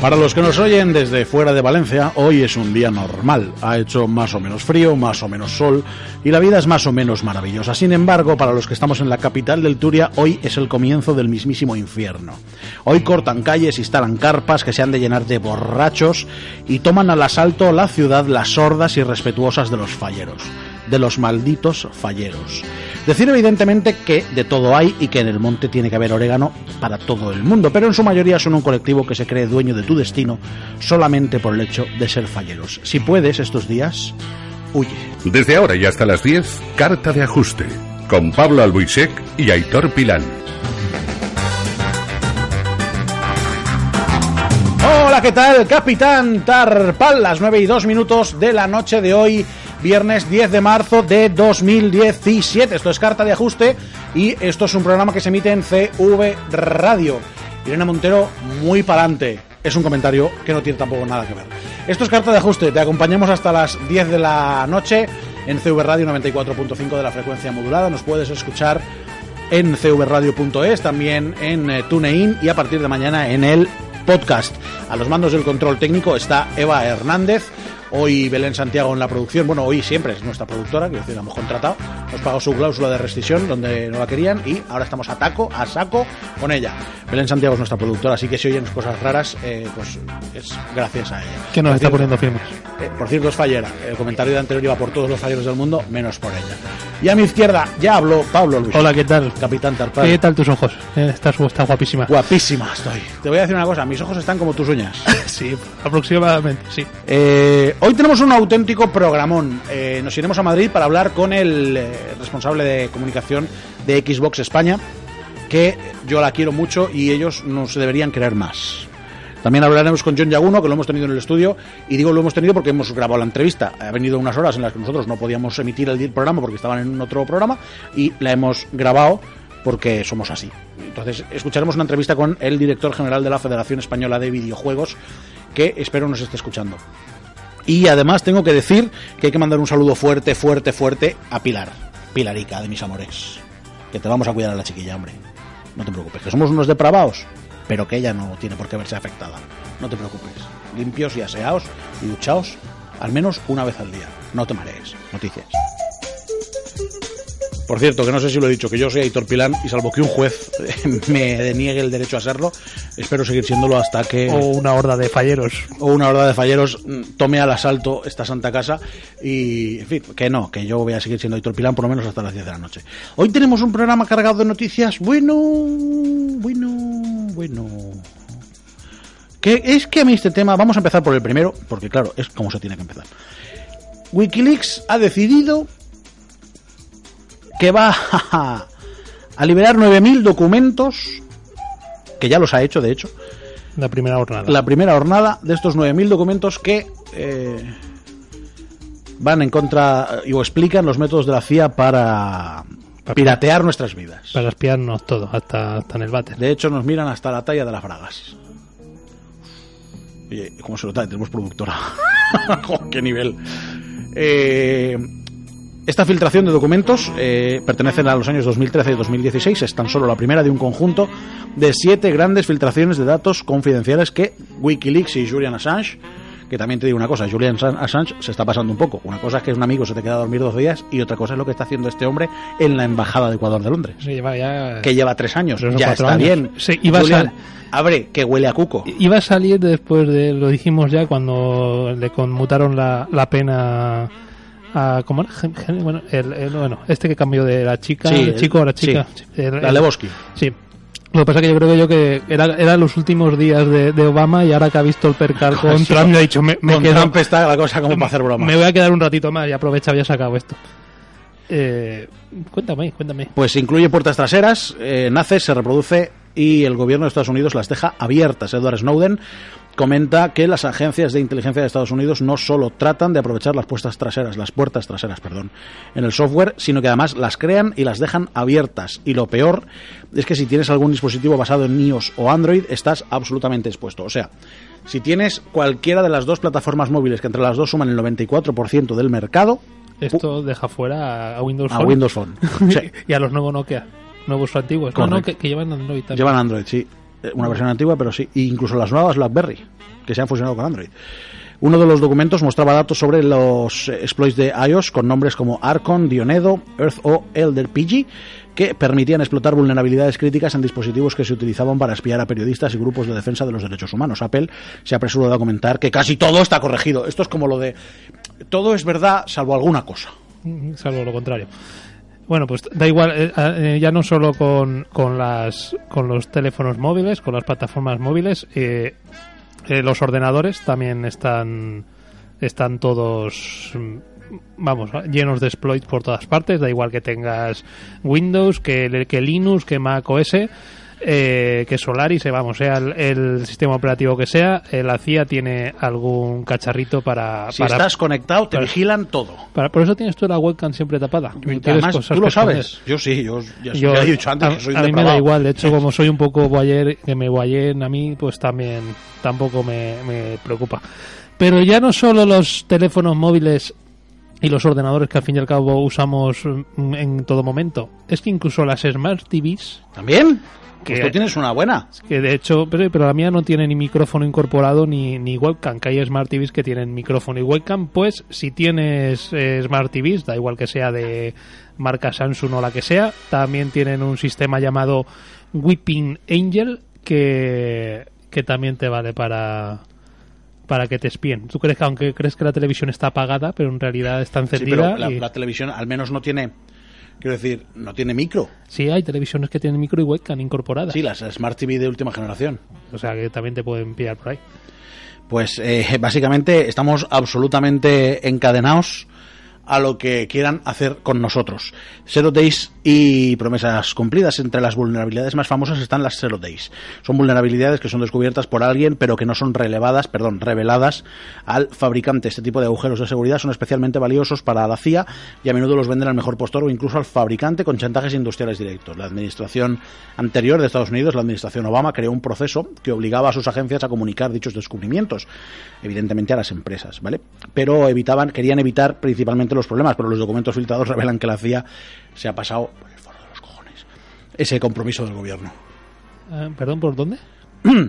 Para los que nos oyen desde fuera de Valencia, hoy es un día normal. Ha hecho más o menos frío, más o menos sol y la vida es más o menos maravillosa. Sin embargo, para los que estamos en la capital del Turia, hoy es el comienzo del mismísimo infierno. Hoy cortan calles, instalan carpas que se han de llenar de borrachos y toman al asalto la ciudad las sordas y respetuosas de los falleros de los malditos falleros. Decir evidentemente que de todo hay y que en el monte tiene que haber orégano para todo el mundo, pero en su mayoría son un colectivo que se cree dueño de tu destino solamente por el hecho de ser falleros. Si puedes estos días, huye. Desde ahora y hasta las 10, Carta de Ajuste, con Pablo Albuisek y Aitor Pilán. Hola, ¿qué tal? Capitán Tarpal, las 9 y 2 minutos de la noche de hoy viernes 10 de marzo de 2017. Esto es Carta de Ajuste y esto es un programa que se emite en CV Radio. Irene Montero, muy pa'lante. Es un comentario que no tiene tampoco nada que ver. Esto es Carta de Ajuste. Te acompañamos hasta las 10 de la noche en CV Radio 94.5 de la frecuencia modulada. Nos puedes escuchar en cvradio.es, también en eh, TuneIn y a partir de mañana en el podcast. A los mandos del control técnico está Eva Hernández. Hoy Belén Santiago en la producción, bueno, hoy siempre es nuestra productora, que decir, la hemos contratado, nos pagó su cláusula de rescisión donde no la querían y ahora estamos a taco, a saco con ella. Belén Santiago es nuestra productora, así que si oyen cosas raras, eh, pues es gracias a ella. Que nos está poniendo firmes. Eh, por cierto, es fallera. El comentario de anterior iba por todos los falleros del mundo, menos por ella. Y a mi izquierda ya habló Pablo Luis. Hola, ¿qué tal? Capitán Tarpal. ¿Qué tal tus ojos? Eh, estás, estás guapísima. Guapísima estoy. Te voy a decir una cosa, mis ojos están como tus uñas. sí, aproximadamente, sí. Eh, hoy tenemos un auténtico programón. Eh, nos iremos a Madrid para hablar con el responsable de comunicación de Xbox España, que yo la quiero mucho y ellos nos deberían querer más. También hablaremos con John Yaguno, que lo hemos tenido en el estudio, y digo lo hemos tenido porque hemos grabado la entrevista. Ha venido unas horas en las que nosotros no podíamos emitir el programa porque estaban en otro programa, y la hemos grabado porque somos así. Entonces, escucharemos una entrevista con el director general de la Federación Española de Videojuegos, que espero nos esté escuchando. Y además tengo que decir que hay que mandar un saludo fuerte, fuerte, fuerte a Pilar, Pilarica de mis amores. Que te vamos a cuidar a la chiquilla, hombre. No te preocupes, que somos unos depravados, pero que ella no tiene por qué verse afectada. No te preocupes. Limpios y aseados y duchaos al menos una vez al día. No te marees. Noticias. Por cierto, que no sé si lo he dicho, que yo soy Aitor Pilán y salvo que un juez me deniegue el derecho a serlo, espero seguir siéndolo hasta que... O una horda de falleros. O una horda de falleros mm, tome al asalto esta santa casa y, en fin, que no, que yo voy a seguir siendo Aitor Pilán por lo menos hasta las 10 de la noche. Hoy tenemos un programa cargado de noticias, bueno, bueno, bueno... Que es que a mí este tema, vamos a empezar por el primero, porque claro, es como se tiene que empezar. Wikileaks ha decidido que va a, liberar 9.000 documentos, que ya los ha hecho, de hecho. La primera jornada. La primera jornada de estos 9.000 documentos que eh, van en contra o explican los métodos de la CIA para piratear nuestras vidas. Para espiarnos todo, hasta, hasta en el váter. De hecho, nos miran hasta la talla de las bragas. Oye, ¿cómo se nota? Tenemos productora. ¡Qué nivel! Eh, esta filtración de documentos eh, pertenecen a los años 2013 y 2016. Es tan solo la primera de un conjunto de siete grandes filtraciones de datos confidenciales que Wikileaks y Julian Assange, que también te digo una cosa, Julian Assange se está pasando un poco. Una cosa es que un amigo se te queda a dormir 12 días y otra cosa es lo que está haciendo este hombre en la Embajada de Ecuador de Londres. Sí, lleva ya... Que lleva tres años. Tres ya está años. bien. Sí, iba a sal- abre, que huele a cuco. Iba a salir después de, lo dijimos ya, cuando le conmutaron la, la pena a, ¿cómo era? Gen- Bueno, el, el- bueno, este que cambió de la chica, Sí, el chico a la chica. sí. El- La Lebowski. Sí. Lo que pasa es que yo creo que yo que era, eran los últimos días de, de Obama y ahora que ha visto el percal con Sí. Trump, le ha dicho, me, me Con quedo- Trump está la cosa como para hacer broma. me voy a quedar un ratito más y aprovecha, ya se acabado esto. Eh, cuéntame, cuéntame. Pues incluye puertas traseras, eh, nace, se reproduce y el gobierno de Estados Unidos las deja abiertas. Edward Snowden comenta que las agencias de inteligencia de Estados Unidos no solo tratan de aprovechar las puertas traseras, las puertas traseras, perdón, en el software, sino que además las crean y las dejan abiertas. Y lo peor es que si tienes algún dispositivo basado en iOS o Android, estás absolutamente expuesto. O sea, si tienes cualquiera de las dos plataformas móviles que entre las dos suman el 94% del mercado, Esto deja fuera a Windows a Phone Windows Phone. Sí. y a los nuevos Nokia, nuevos o antiguos. No, no, que, que llevan Android también. Llevan Android, sí. Eh, Una versión antigua, pero sí. E incluso las nuevas BlackBerry, que se han fusionado con Android. Uno de los documentos mostraba datos sobre los eh, exploits de iOS con nombres como Archon, Dionedo, Earth o Elder PG, que permitían explotar vulnerabilidades críticas en dispositivos que se utilizaban para espiar a periodistas y grupos de defensa de los derechos humanos. Apple se ha apresurado a comentar que casi todo está corregido. Esto es como lo de todo es verdad salvo alguna cosa. Salvo lo contrario. Bueno, pues da igual, eh, eh, ya no solo con, con, las, con los teléfonos móviles, con las plataformas móviles, eh, eh, los ordenadores también están, están todos, mm, vamos, llenos de exploits por todas partes, da igual que tengas Windows, que, que Linux, que Mac OS, eh, que Solaris, eh, vamos, sea el, el sistema operativo que sea, eh, la CIA tiene algún cacharrito para... Si para estás conectado, te para- vigilan todo. para- por eso tienes tú la webcam siempre tapada. Además, tú lo sabes. Yo sí, yo ya, Yo- ya he dicho antes a, que soy a mí me da igual, de hecho, como soy un poco boyer, que me guayen a mí, pues también tampoco me, me preocupa. Pero ya no solo los teléfonos móviles y los ordenadores que al fin y al cabo usamos mm, en todo momento, es que incluso las Smart TVs, ¿También? Pues Que- tú tienes una buena. que de hecho, pero, pero la mía no tiene ni micrófono incorporado ni, ni webcam, que hay Smart TVs que tienen micrófono y webcam, pues si tienes eh, Smart TVs, da igual que sea de marca Samsung o la que sea, también tienen un sistema llamado Whipping Angel que, que también te vale para para que te espíen. Tú crees que aunque crees que la televisión está apagada, pero en realidad está Sí, encendida pero la, y- la televisión al menos no tiene, quiero decir, no tiene micro. sí hay televisiones que tienen micro y webcam incorporadas. Sí, las Smart TV de última generación. O sea que también te pueden pillar por ahí. Pues eh, básicamente estamos absolutamente encadenados a lo que quieran hacer con nosotros. Zero Days y promesas cumplidas. Entre las vulnerabilidades más famosas están las Zero Days. Son vulnerabilidades que son descubiertas por alguien, pero que no son relevadas, perdón, reveladas al fabricante. Este tipo de agujeros de seguridad son especialmente valiosos para la CIA y a menudo los venden al mejor postor o incluso al fabricante con chantajes industriales directos. La administración anterior de Estados Unidos, la administración Obama, creó un proceso que obligaba a sus agencias a comunicar dichos descubrimientos, evidentemente a las empresas, ¿vale? Pero evitaban, querían evitar principalmente los problemas, pero los documentos filtrados revelan que la CIA se ha pasado por el foro de los cojones ese compromiso del gobierno. Ah, ¿Perdón, por dónde?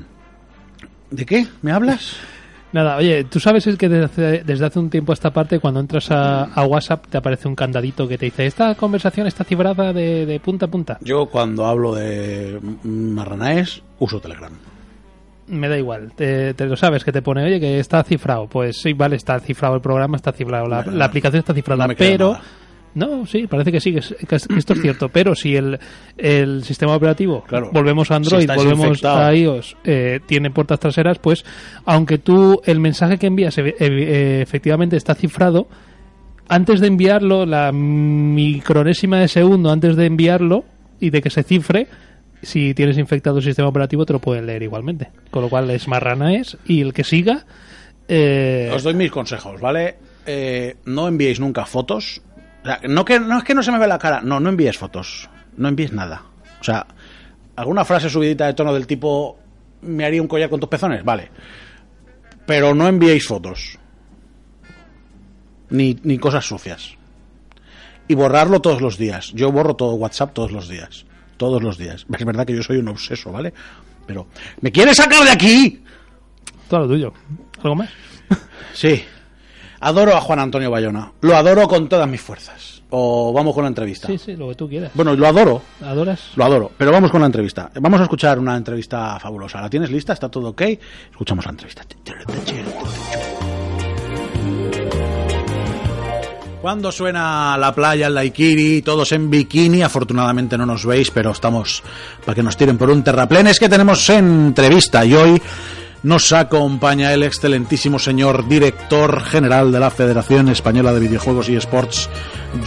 ¿De qué? ¿Me hablas? Nada, oye, tú sabes es que desde hace, desde hace un tiempo a esta parte, cuando entras a, a WhatsApp, te aparece un candadito que te dice: Esta conversación está cifrada de, de punta a punta. Yo cuando hablo de marranaes uso Telegram. Me da igual, te, te lo sabes que te pone, oye, que está cifrado. Pues sí, vale, está cifrado el programa, está cifrado, la, Bueno, la aplicación está cifrada, no pero. nada. No, sí, parece que sí, que, es- que es- esto es cierto. Pero si el, el sistema operativo, Claro. volvemos a Android, volvemos a iOS, eh, tiene puertas traseras, pues aunque tú el mensaje que envías eh, efectivamente está cifrado, antes de enviarlo, la micronésima de segundo antes de enviarlo y de que se cifre, si tienes infectado el sistema operativo te lo pueden leer igualmente. Con lo cual es marranaes y el que siga... eh, Os doy mis consejos, ¿vale? Eh, no enviéis nunca fotos. No, que, no es que no se me ve la cara. No, no envíes fotos. No envíes nada. O sea, alguna frase subidita de tono del tipo me haría un collar con tus pezones, vale. Pero no enviéis fotos. Ni, ni cosas sucias. Y borrarlo todos los días. Yo borro todo WhatsApp todos los días. Todos los días. Es verdad que yo soy un obseso, ¿vale? Pero, ¿me quieres sacar de aquí? todo lo tuyo. ¿Algo más? Sí. Adoro a Juan Antonio Bayona. Lo adoro con todas mis fuerzas. O vamos con la entrevista. Sí, sí, lo que tú quieras. Bueno, lo adoro. ¿Adoras? Lo adoro. Pero vamos con la entrevista. Vamos a escuchar una entrevista fabulosa. ¿La tienes lista? ¿Está todo ok? Escuchamos la entrevista. Cuando suena la playa, el daiquiri, todos en bikini, afortunadamente no nos veis, pero estamos para que nos tiren por un terraplén. Es que tenemos entrevista y hoy nos acompaña el excelentísimo señor director general de la Federación Española de Videojuegos y Sports,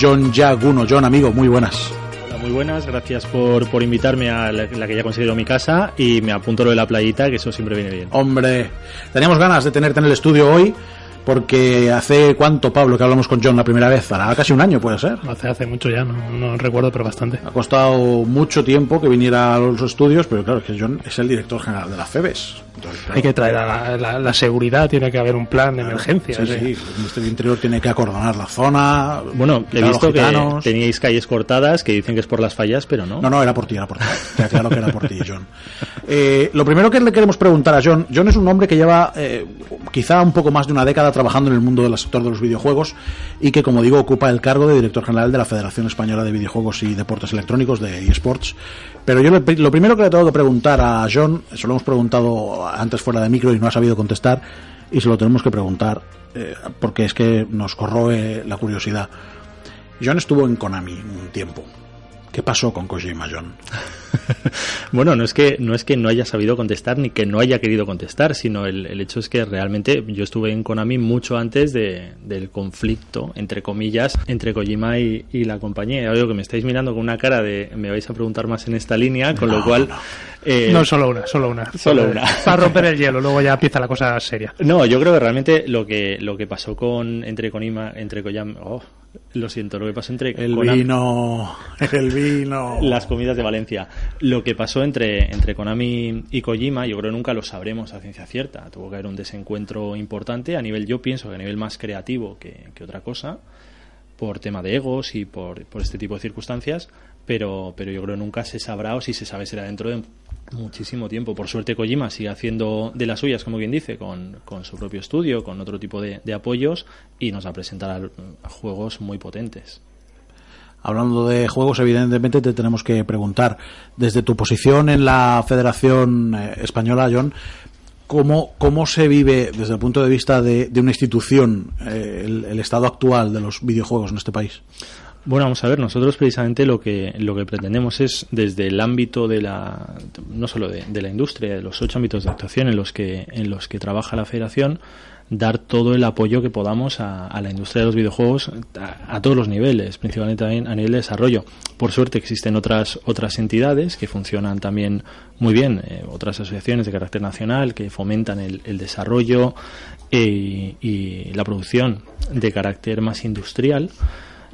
John Yaguno. John, amigo, muy buenas. Hola, muy buenas, gracias por, por invitarme a la, la que ya conseguido mi casa y me apunto lo de la playita, que eso siempre viene bien. Hombre, teníamos ganas de tenerte en el estudio hoy porque hace cuánto, Pablo, que hablamos con John la primera vez, hará casi un año, puede ser. Hace, hace mucho ya, no, no recuerdo, pero bastante. Ha costado mucho tiempo que viniera a los estudios, pero claro, es que John es el director general de la FEBES. Entonces, claro, Hay que traer a la, la- la seguridad, tiene que haber un plan de emergencia. Sí, sí, el Ministerio del Interior tiene que acordonar la zona. Bueno, he visto que teníais calles cortadas que dicen que es por las fallas, pero no. No, no, era por ti, era por ti. Te aclaro que era por ti, John. Eh, lo primero que le queremos preguntar a John, John es un hombre que lleva eh, quizá un poco más de una década trabajando en el mundo del sector de los videojuegos y que, como digo, ocupa el cargo de director general de la Federación Española de Videojuegos y Deportes Electrónicos de eSports. Pero yo lo primero que le tengo que preguntar a John, se lo hemos preguntado antes fuera de micro y no ha sabido contestar, y se lo tenemos que preguntar eh, porque es que nos corroe la curiosidad. John estuvo en Konami un tiempo. ¿Qué pasó con Kojima, John? Bueno, no es que no es que no haya sabido contestar ni que no haya querido contestar, sino el, el hecho es que realmente yo estuve en Konami mucho antes de- del conflicto, entre comillas, entre Kojima y, y la compañía. Veo que me estáis mirando con una cara de me vais a preguntar más en esta línea, con lo cual... eh, No, solo una, solo una. Solo una. Para romper el hielo, luego ya empieza la cosa seria. No, yo creo que realmente lo que lo que pasó con entre Konima, entre Koyam, oh, lo siento, lo que pasó entre El Konami- vino, el vino. las comidas de Valencia. Lo que pasó entre, entre Konami y Kojima, yo creo que nunca lo sabremos a ciencia cierta. Tuvo que haber un desencuentro importante a nivel, yo pienso que a nivel más creativo que, que otra cosa, por tema de egos y por, por este tipo de circunstancias, pero, pero yo creo que nunca se sabrá o si se sabe será dentro de muchísimo tiempo. Por suerte Kojima sigue haciendo de las suyas, como quien dice, con, con su propio estudio, con otro tipo de, apoyos y nos va a presentar juegos muy potentes. Hablando de juegos, evidentemente te tenemos que preguntar, desde tu posición en la Federación eh, Española, John, ¿cómo, cómo se vive desde el punto de vista de, de una institución eh, el estado actual de los videojuegos en este país? Bueno, vamos a ver, nosotros precisamente lo que, lo que pretendemos es desde el ámbito de la, no solo de, la industria, de los ocho ámbitos de actuación en los que, en los que trabaja la federación, dar todo el apoyo que podamos a, a la industria de los videojuegos a, a todos los niveles, principalmente también a nivel de desarrollo. Por suerte existen otras, otras entidades que funcionan también muy bien, eh, otras asociaciones de carácter nacional que fomentan el, el desarrollo eh, y la producción de carácter más industrial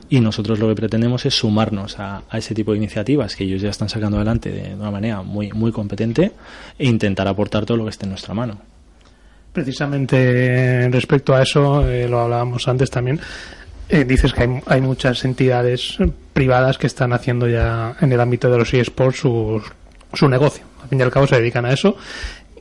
y nosotros lo que pretendemos es sumarnos a, a ese tipo de iniciativas que ellos ya están sacando adelante de, una manera muy, muy competente e intentar aportar todo lo que esté en nuestra mano. Precisamente respecto a eso, eh, lo hablábamos antes también, eh, dices que hay, hay muchas entidades privadas que están haciendo ya en el ámbito de los eSports su, su negocio. Al fin y al cabo se dedican a eso.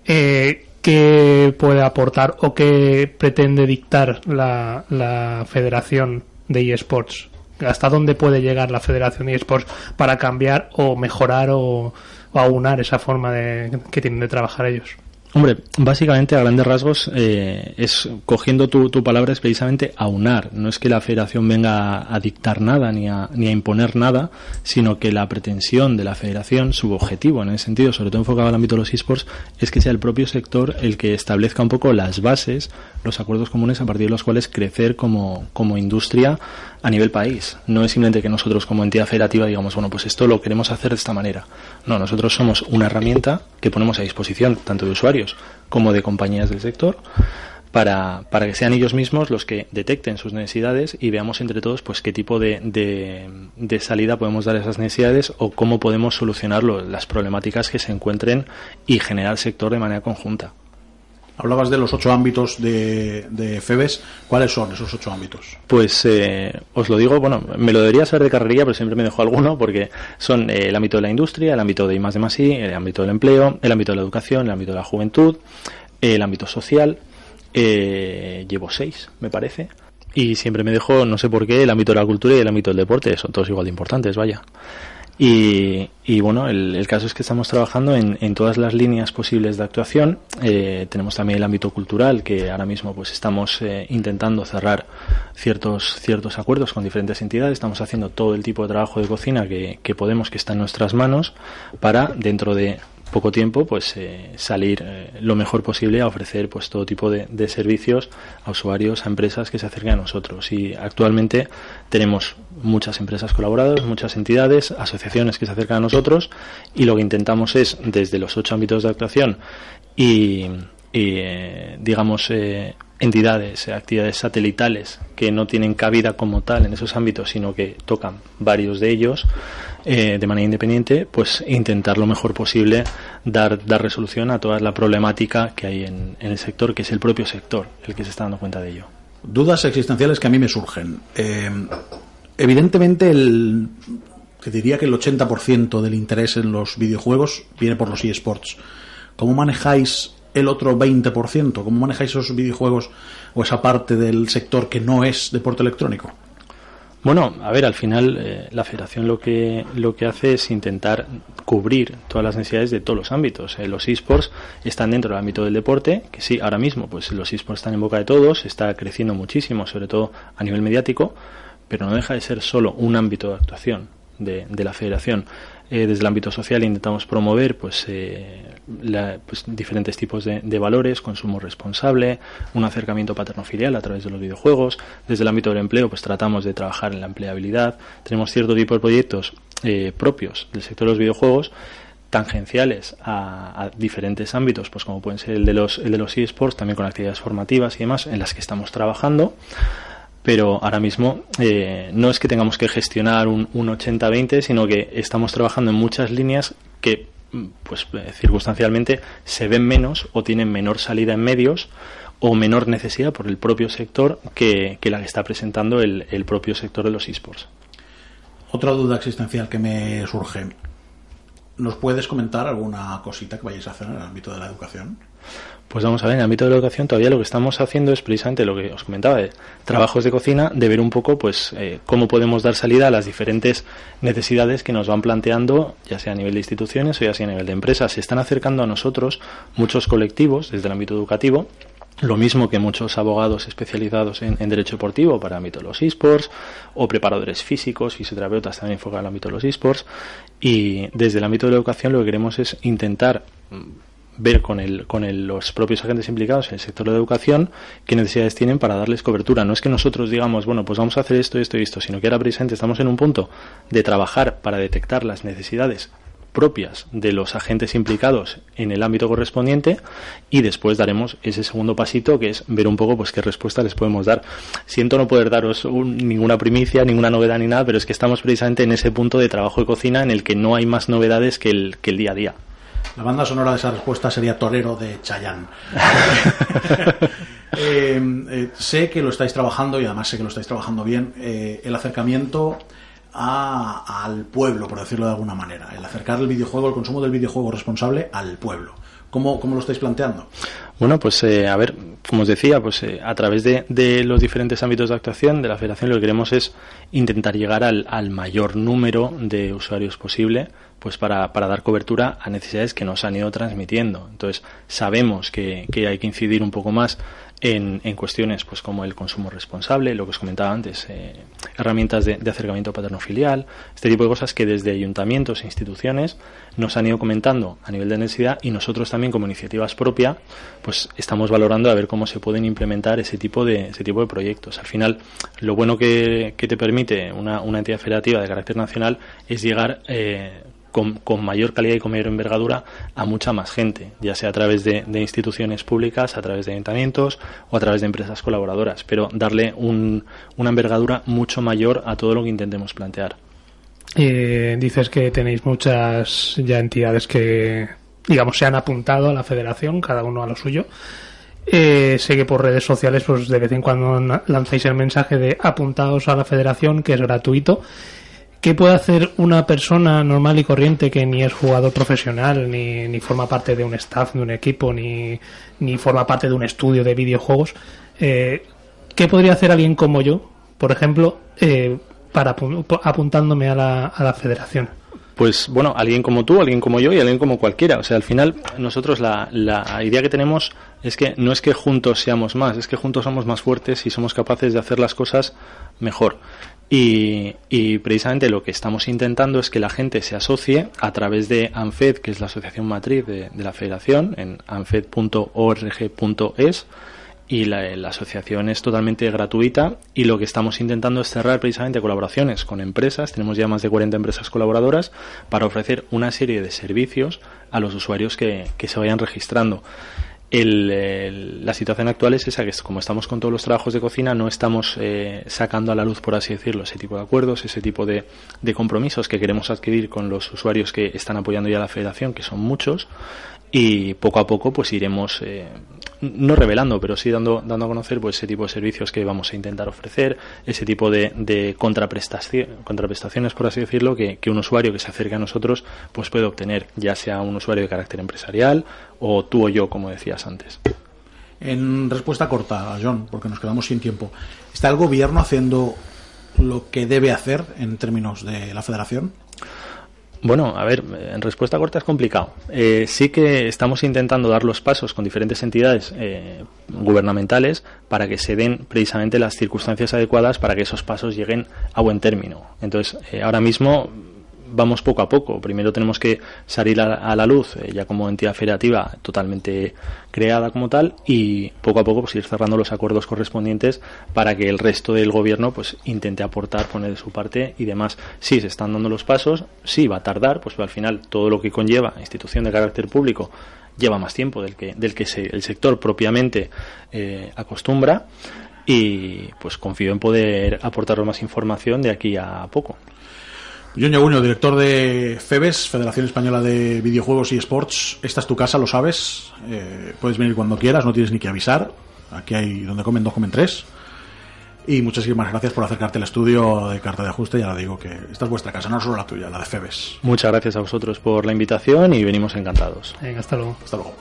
Eh, ¿Qué puede aportar o qué pretende dictar la, la Federación de eSports? ¿Hasta dónde puede llegar la Federación de eSports para cambiar o mejorar o, aunar esa forma de, que tienen de trabajar ellos? Hombre, básicamente a grandes rasgos eh, es cogiendo tu, tu palabra es precisamente aunar. No es que la federación venga a, a dictar nada ni a, ni a imponer nada, sino que la pretensión de la federación, su objetivo en ese sentido, sobre todo enfocado al ámbito de los esports, es que sea el propio sector el que establezca un poco las bases, los acuerdos comunes a partir de los cuales crecer como, como industria a nivel país. No es simplemente que nosotros como entidad federativa digamos, bueno, pues esto lo queremos hacer de esta manera. No, nosotros somos una herramienta que ponemos a disposición tanto de usuarios como de compañías del sector para, para que sean ellos mismos los que detecten sus necesidades y veamos entre todos pues qué tipo de, de, de salida podemos dar a esas necesidades o cómo podemos solucionar las problemáticas que se encuentren y generar sector de manera conjunta. Hablabas de los ocho ámbitos de, de FEBES. ¿Cuáles son esos ocho ámbitos? Pues eh, os lo digo, bueno, me lo debería saber de carrería, pero siempre me dejo alguno porque son eh, el ámbito de la industria, el ámbito de I de el ámbito del empleo, el ámbito de la educación, el ámbito de la juventud, el ámbito social. Eh, llevo seis, me parece. Y siempre me dejo, no sé por qué, el ámbito de la cultura y el ámbito del deporte, son todos igual de importantes, vaya. Y, y bueno, el, el caso es que estamos trabajando en, en todas las líneas posibles de actuación. Eh, tenemos también el ámbito cultural, que ahora mismo pues estamos eh, intentando cerrar ciertos, ciertos acuerdos con diferentes entidades. Estamos haciendo todo el tipo de trabajo de cocina que, que podemos, que está en nuestras manos, para dentro de poco tiempo pues eh, salir eh, lo mejor posible a ofrecer pues todo tipo de, de, servicios a usuarios a empresas que se acerquen a nosotros. Y actualmente tenemos muchas empresas colaboradoras muchas entidades asociaciones que se acercan a nosotros y lo que intentamos es desde los ocho ámbitos de actuación y, y eh, digamos entidades, actividades satelitales que no tienen cabida como tal en esos ámbitos, sino que tocan varios de ellos eh, de manera independiente, pues intentar lo mejor posible dar, dar resolución a toda la problemática que hay en, el sector, que es el propio sector el que se está dando cuenta de ello. Dudas existenciales que a mí me surgen. Eh, evidentemente, el, diría que el 80% del interés en los videojuegos viene por los eSports. ¿Cómo manejáis el otro 20%? ¿Cómo manejáis esos videojuegos o esa parte del sector que no es deporte electrónico? Bueno, a ver, al final eh, la federación lo que, lo que hace es intentar cubrir todas las necesidades de todos los ámbitos. Eh, los esports están dentro del ámbito del deporte, que sí, ahora mismo pues los esports están en boca de todos, está creciendo muchísimo, sobre todo a nivel mediático, pero no deja de ser solo un ámbito de actuación de, de la federación. Eh, desde el ámbito social intentamos promover pues, eh, pues diferentes tipos de, valores, consumo responsable, un acercamiento paterno-filial a través de los videojuegos. Desde el ámbito del empleo pues tratamos de trabajar en la empleabilidad. Tenemos cierto tipo de proyectos eh, propios del sector de los videojuegos tangenciales a, diferentes ámbitos, pues como pueden ser el de los el de los eSports, también con actividades formativas y demás, en las que estamos trabajando pero ahora mismo eh, no es que tengamos que gestionar un, un 80-20, sino que estamos trabajando en muchas líneas que pues eh, circunstancialmente se ven menos o tienen menor salida en medios o menor necesidad por el propio sector que, que la que está presentando el, el propio sector de los esports. Otra duda existencial que me surge. ¿Nos puedes comentar alguna cosita que vayáis a hacer en el ámbito de la educación? Pues vamos a ver, en el ámbito de la educación todavía lo que estamos haciendo es precisamente lo que os comentaba, de trabajos de cocina, de ver un poco pues eh, cómo podemos dar salida a las diferentes necesidades que nos van planteando, ya sea a nivel de instituciones o ya sea a nivel de empresas. Se están acercando a nosotros muchos colectivos desde el ámbito educativo lo mismo que muchos abogados especializados en, derecho deportivo para el ámbito de los esports, o preparadores físicos, fisioterapeutas también enfocados en el ámbito de los esports. Y desde el ámbito de la educación lo que queremos es intentar ver con, el, con el, los propios agentes implicados en el sector de la educación qué necesidades tienen para darles cobertura. No es que nosotros digamos, bueno, pues vamos a hacer esto, esto y esto, sino que ahora precisamente estamos en un punto de trabajar para detectar las necesidades propias de los agentes implicados en el ámbito correspondiente y después daremos ese segundo pasito que es ver un poco pues qué respuesta les podemos dar. Siento no poder daros ninguna primicia, ninguna novedad ni nada, pero es que estamos precisamente en ese punto de trabajo de cocina en el que no hay más novedades que el, que el día a día. La banda sonora de esa respuesta sería Torero de Chayán. Eh, eh, sé que lo estáis trabajando y además sé que lo estáis trabajando bien. Eh, el acercamiento al pueblo, por decirlo de alguna manera. El acercar el videojuego, el consumo del videojuego responsable al pueblo. ¿Cómo, cómo lo estáis planteando? Bueno, pues a ver, como os decía, pues a través de, de, los diferentes ámbitos de actuación de la federación lo que queremos es intentar llegar al, al mayor número de usuarios posible pues para, para, dar cobertura a necesidades que nos han ido transmitiendo. Entonces, sabemos que, que hay que incidir un poco más en, en, cuestiones pues como el consumo responsable, lo que os comentaba antes, eh, herramientas de, acercamiento paterno-filial, este tipo de cosas que desde ayuntamientos e instituciones nos han ido comentando a nivel de necesidad y nosotros también como iniciativas propia pues estamos valorando a ver cómo se pueden implementar ese tipo de, ese tipo de proyectos. Al final, lo bueno que, que te permite una, una entidad federativa de carácter nacional es llegar eh, con, mayor calidad y con mayor envergadura a mucha más gente, ya sea a través de, instituciones públicas, a través de ayuntamientos o a través de empresas colaboradoras, pero darle una envergadura mucho mayor a todo lo que intentemos plantear. Eh, dices que tenéis muchas ya entidades que, digamos, se han apuntado a la federación, cada uno a lo suyo. Eh, sé que por redes sociales, pues de vez en cuando lanzáis el mensaje de apuntados a la federación, que es gratuito. ¿Qué puede hacer una persona normal y corriente que ni es jugador profesional, ni, ni forma parte de un staff, de un equipo, ni, ni forma parte de un estudio de videojuegos? Eh, ¿Qué podría hacer alguien como yo, por ejemplo, eh, para apuntándome a la, a la federación? Pues bueno, alguien como tú, alguien como yo y alguien como cualquiera. O sea, al final nosotros la, la idea que tenemos es que no es que juntos seamos más, es que juntos somos más fuertes y somos capaces de hacer las cosas mejor. Y, y, precisamente lo que estamos intentando es que la gente se asocie a través de ANFED, que es la asociación matriz de, la federación, en anfed.org.es, y la, la, asociación es totalmente gratuita y lo que estamos intentando es cerrar precisamente colaboraciones con empresas, tenemos ya más de 40 empresas colaboradoras para ofrecer una serie de servicios a los usuarios que, que se vayan registrando. El, la situación actual es esa, que como estamos con todos los trabajos de cocina, no estamos eh, sacando a la luz, por así decirlo, ese tipo de acuerdos, ese tipo de, de compromisos que queremos adquirir con los usuarios que están apoyando ya la federación, que son muchos, y poco a poco pues iremos eh, no revelando pero sí dando dando a conocer pues ese tipo de servicios que vamos a intentar ofrecer ese tipo de, de contraprestación, contraprestaciones por así decirlo que, que, un usuario que se acerque a nosotros pues puede obtener ya sea un usuario de carácter empresarial o tú o yo como decías antes en respuesta corta John porque nos quedamos sin tiempo está el gobierno haciendo lo que debe hacer en términos de la federación bueno, a ver, en respuesta corta es complicado. Eh, sí que estamos intentando dar los pasos con diferentes entidades eh, gubernamentales para que se den precisamente las circunstancias adecuadas para que esos pasos lleguen a buen término. Entonces, eh, ahora mismo vamos poco a poco. Primero tenemos que salir a, a la luz, eh, ya como entidad federativa totalmente creada como tal, y poco a poco pues ir cerrando los acuerdos correspondientes para que el resto del gobierno pues intente aportar, poner de su parte y demás. Sí, se están dando los pasos, sí va a tardar, pues al final todo lo que conlleva institución de carácter público lleva más tiempo del que, del que se, el sector propiamente eh, acostumbra y pues confío en poder aportaros más información de aquí a poco. John Yaguño, director de FEBES, Federación Española de Videojuegos y Sports. Esta es tu casa, lo sabes. Eh, puedes venir cuando quieras, no tienes ni que avisar. Aquí hay donde comen dos, comen tres. Y muchísimas gracias por acercarte al estudio de Carta de Ajuste. Ya lo digo que esta es vuestra casa, no solo la tuya, la de FEBES. Muchas gracias a vosotros por la invitación y venimos encantados. Venga, hasta luego. Hasta luego.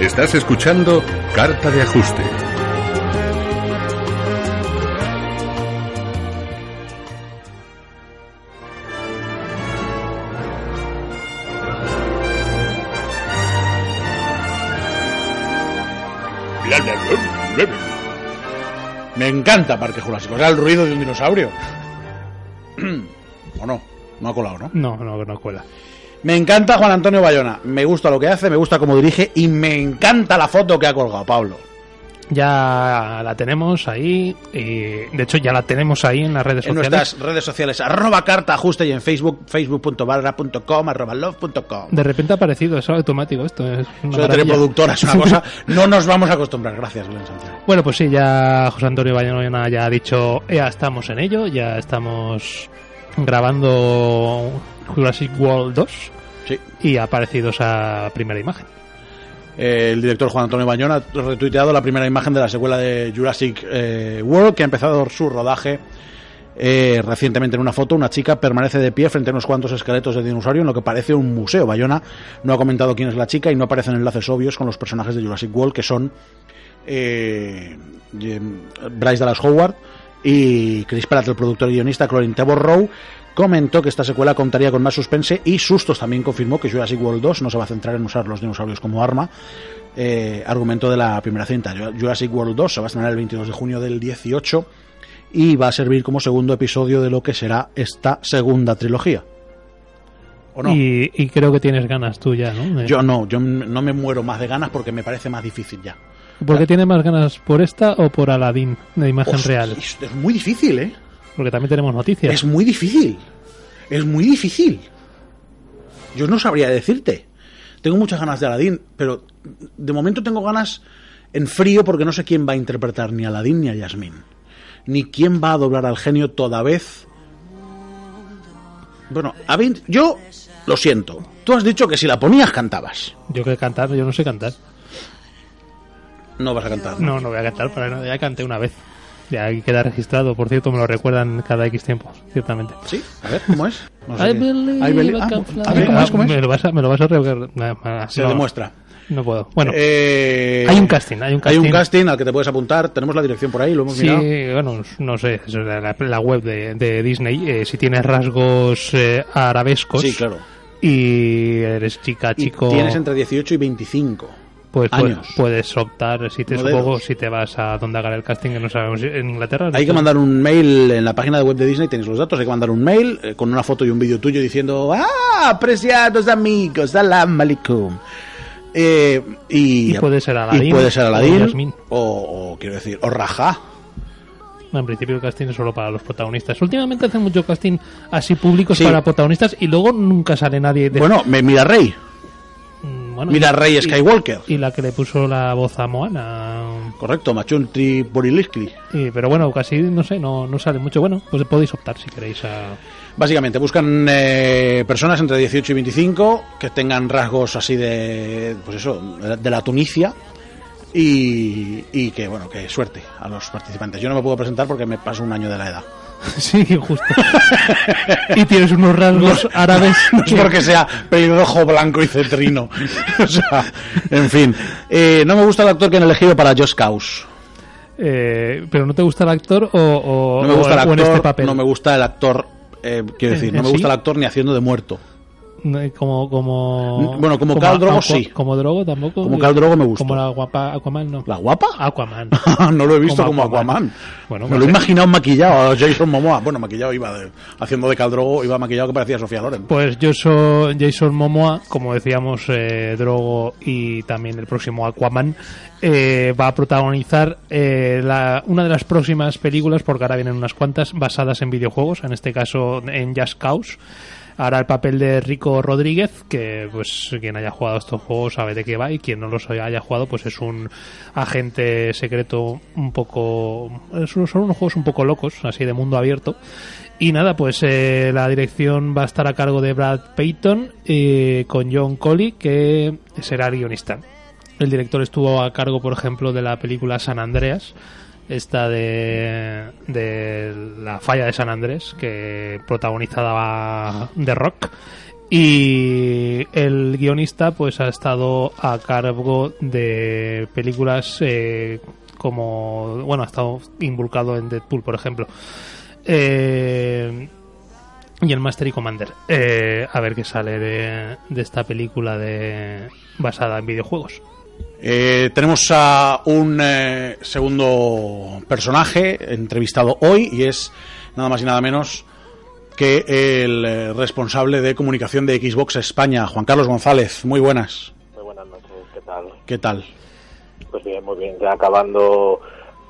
Estás escuchando Carta de Ajuste. Me encanta Parque Jurásico. Era el ruido de un dinosaurio. ¿O no? No ha colado, ¿no? No, no, no cuela. Me encanta Juan Antonio Bayona. Me gusta lo que hace, me gusta cómo dirige y me encanta la foto que ha colgado Pablo. Ya la tenemos ahí. Y de hecho, ya la tenemos ahí en las redes en sociales. nuestras redes sociales. Arroba carta ajuste y en Facebook, facebook.barra.com, arroba love.com. De repente ha aparecido, es automático esto. Es una Soy maravilla. productora, es una cosa. No nos vamos a acostumbrar. Gracias. Bueno, pues sí, ya José Antonio Bayona ya ha dicho, ya estamos en ello, ya estamos grabando Jurassic World 2 Sí. y ha aparecido esa primera imagen. Eh, el director Juan Antonio Bañón ha retuiteado la primera imagen de la secuela de Jurassic eh, World, que ha empezado su rodaje eh, recientemente en una foto. Una chica permanece de pie frente a unos cuantos esqueletos de dinosaurio en lo que parece un museo. Bayona no ha comentado quién es la chica y no aparecen enlaces obvios con los personajes de Jurassic World, que son eh, Bryce Dallas Howard y Chris Pratt, el productor y guionista, Clorin Trevorrow, comentó que esta secuela contaría con más suspense y sustos. También confirmó que Jurassic World 2 no se va a centrar en usar los dinosaurios como arma. Eh, argumento de la primera cinta. Jurassic World 2 se va a estrenar el 22 de junio del 18 y va a servir como segundo episodio de lo que será esta segunda trilogía. ¿O no? Y, y creo que tienes ganas tú ya, ¿no? Yo no, yo no me muero más de ganas porque me parece más difícil ya. ¿Por qué tienes más ganas por esta o por Aladdin de imagen Hostia, real? Es muy difícil, ¿eh? Porque también tenemos noticias. Es muy difícil. Es muy difícil. Yo no sabría decirte. Tengo muchas ganas de Aladdin, pero de momento tengo ganas en frío porque no sé quién va a interpretar ni a Aladdin ni a Yasmín. Ni quién va a doblar al genio toda vez. Bueno, a mí, yo lo siento. Tú has dicho que si la ponías cantabas. Yo que cantar, yo no sé cantar. No vas a cantar. No, no voy a cantar, para nada. Ya canté una vez. Ya queda registrado, por cierto, me lo recuerdan cada X tiempo, ciertamente. ¿Sí? A ver, ¿cómo es? No sé I qué. believe I believe- I ah, a ver, ¿cómo es? ¿Cómo es? Me lo vas a, me lo vas a recordar. Se demuestra. No puedo. Bueno, Eh, hay un casting, hay un casting. Hay un casting al que te puedes apuntar. Tenemos la dirección por ahí, lo hemos Sí, mirado. bueno, no sé, eso es la, la web de, de Disney. eh, si tienes rasgos eh, arabescos Sí, claro. y eres chica, Y chico, tienes entre 18 y 25. Pues pu- años. puedes optar, si te supongo, si te vas a donde hagan el casting, que no sabemos, en Inglaterra. Hay que mandar un mail en la página de web de Disney, tenéis los datos, hay que mandar un mail eh, con una foto y un vídeo tuyo diciendo ¡Ah, apreciados amigos! ¡Salam alaikum! Eh, y, Y puede ser Aladdin y puede ser o Aladdin o, o, quiero decir, o Raja. No, en principio el casting es solo para los protagonistas. Últimamente hacen mucho casting así públicos Sí. para protagonistas y luego nunca sale nadie de... Bueno, me mira Rey, bueno, mira Rey y- Skywalker. Y la que le puso la voz a Moana. Correcto, Machuntri Borilisky. Y- pero bueno, casi, no sé, no, no sale mucho. Bueno, pues podéis optar si queréis a... Básicamente, buscan eh, personas entre 18 y 25 que tengan rasgos así de, pues eso, de la Tunicia y, y que, bueno, que suerte a los participantes. Yo no me puedo presentar porque me paso un año de la edad. Sí, justo. y tienes unos rasgos árabes. No es porque sea pelirrojo, blanco y cetrino. o sea, en fin. Eh, no me gusta el actor que han elegido para Just Cause. Eh, pero no te gusta el actor o, o- No me gusta el en actor, este papel. no me gusta el actor, eh, quiero ¿En- decir, no en me gusta sí? el actor ni haciendo de muerto. Como, como... Bueno, como Khal Drogo, Aqua- sí. Como Drogo tampoco. Como Khal Drogo me gustó. Como la guapa Aquaman, no. ¿La guapa? Aquaman. no lo he visto como, Como Aquaman. Aquaman. Bueno, me pues lo he imaginado maquillado a Jason Momoa. Bueno, maquillado iba de- haciendo de Caldrogo, iba maquillado que parecía Sofía Loren. Pues yo soy Jason Momoa, como decíamos, eh, Drogo y también el próximo Aquaman, eh, va a protagonizar eh, la- una de las próximas películas, porque ahora vienen unas cuantas, basadas en videojuegos, en este caso en Just Cause. Hará el papel de Rico Rodríguez, que pues quien haya jugado estos juegos sabe de qué va y quien no los haya jugado pues es un agente secreto un poco... Son unos juegos un poco locos, así de mundo abierto. Y nada, pues eh, la dirección va a estar a cargo de Brad Payton eh, con John Colley, que será el guionista. El director estuvo a cargo, por ejemplo, de la película San Andreas, esta de, de la falla de San Andrés, que protagonizaba The Rock. Y el guionista pues ha estado a cargo de películas eh, como, bueno, ha estado involucrado en Deadpool, por ejemplo. Eh, y el Master y Commander. Eh, a ver qué sale de, de esta película de basada en videojuegos. Eh, tenemos a un eh, segundo personaje entrevistado hoy y es nada más y nada menos que el eh, responsable de comunicación de Xbox España, Juan Carlos González. Muy buenas. Muy buenas noches, ¿qué tal? ¿Qué tal? Pues bien, muy bien, ya acabando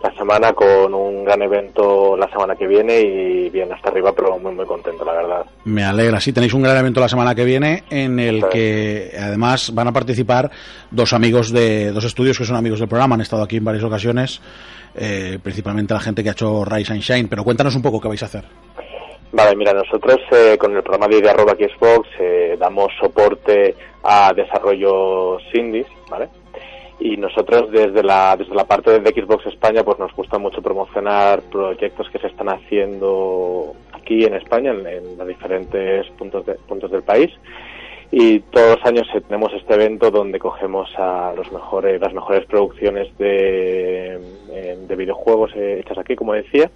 la semana con un gran evento la semana que viene y bien hasta arriba, pero muy muy contento, la verdad. Me alegra. Sí, tenéis un gran evento la semana que viene en el Sí. que además van a participar dos amigos de dos estudios que son amigos del programa. Han estado aquí en varias ocasiones, eh, principalmente la gente que ha hecho Rise and Shine. Pero cuéntanos un poco qué vais a hacer. Vale, mira, nosotros eh, con el programa de arroba Xbox eh, damos soporte a desarrollos indies, ¿vale? Y nosotros desde la desde la parte de Xbox España pues nos gusta mucho promocionar proyectos que se están haciendo aquí en España en, los diferentes puntos de- puntos del país. Y todos los años tenemos este evento donde cogemos a los mejores las mejores producciones de, eh, de videojuegos eh, hechas aquí como decía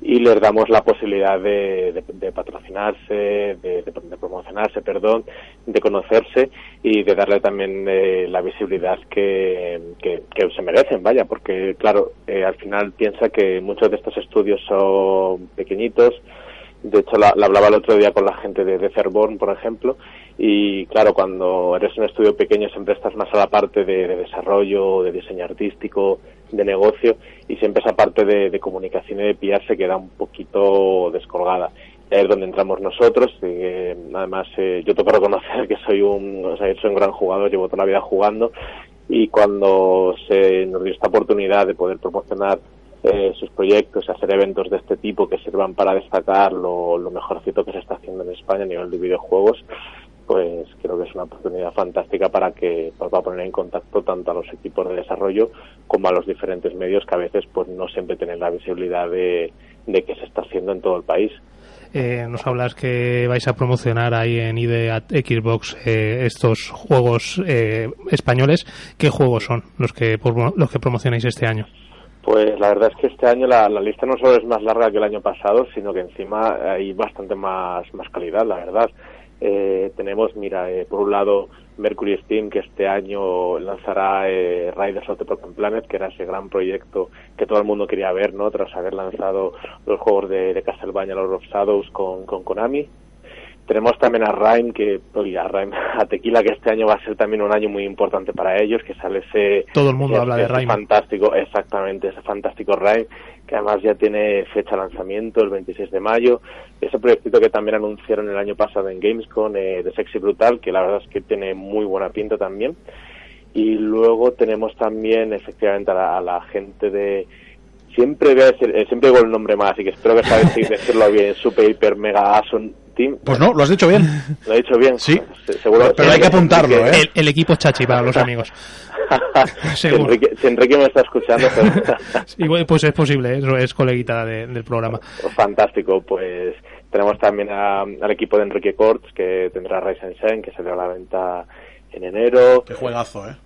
y les damos la posibilidad de, de- patrocinarse, de, promocionarse, perdón, de conocerse y de darle también eh, la visibilidad que, que, que se merecen, vaya, porque claro, eh, al final piensa que muchos de estos estudios son pequeñitos, de hecho, la, la hablaba el otro día con la gente de, de Fairborn, por ejemplo, y claro, cuando eres un estudio pequeño siempre estás más a la parte de, de desarrollo, de diseño artístico, de negocio, y siempre esa parte de, de comunicación y de PR se queda un poquito descolgada. Es donde entramos nosotros, eh, además eh, yo tengo que reconocer que soy un, o sea, soy un gran jugador, llevo toda la vida jugando, y cuando se nos dio esta oportunidad de poder promocionar eh, sus proyectos, hacer eventos de este tipo que sirvan para destacar lo, lo mejorcito que se está haciendo en España a nivel de videojuegos, pues creo que es una oportunidad fantástica para que pues, para poner en contacto tanto a los equipos de desarrollo como a los diferentes medios que a veces pues no siempre tienen la visibilidad de, de que se está haciendo en todo el país. Eh, nos hablas que vais a promocionar ahí en IDE Xbox eh, estos juegos eh, españoles. ¿Qué juegos son los que, los que promocionáis este año? Pues la verdad es que este año la, lista no solo es más larga que el año pasado, sino que encima hay bastante más, más calidad, la verdad. Eh, tenemos, mira, eh, por un lado Mercury Steam, que este año lanzará eh, Riders of the Broken Planet, que era ese gran proyecto que todo el mundo quería ver, ¿no? Tras haber lanzado los juegos de, de Castlevania, Lord of Shadows con, con Konami. Tenemos también a Rhyme, que, oye, a Rhyme, a Tequila, que este año va a ser también un año muy importante para ellos, que sale ese... Todo el mundo habla de Rhyme. Fantástico, exactamente, ese fantástico Rhyme, que además ya tiene fecha de lanzamiento, el 26 de mayo. Ese proyectito que también anunciaron el año pasado en Gamescom, eh, de Sexy Brutal, que la verdad es que tiene muy buena pinta también. Y luego tenemos también, efectivamente, a la, gente de siempre voy a decir, eh, siempre digo el nombre más, así que espero que sabes decirlo bien, Super Hiper Mega Pues no, lo has dicho bien. Lo he dicho bien. Sí. Seguro, pero hay que apuntarlo, ¿eh? El, equipo Chachi para los amigos. si, Enrique, me está escuchando. pues es posible, eso es coleguita del programa. Fantástico, pues tenemos también al equipo de Enrique Corts que tendrá Rise and que salió a la venta en enero. Qué juegazo, ¿eh?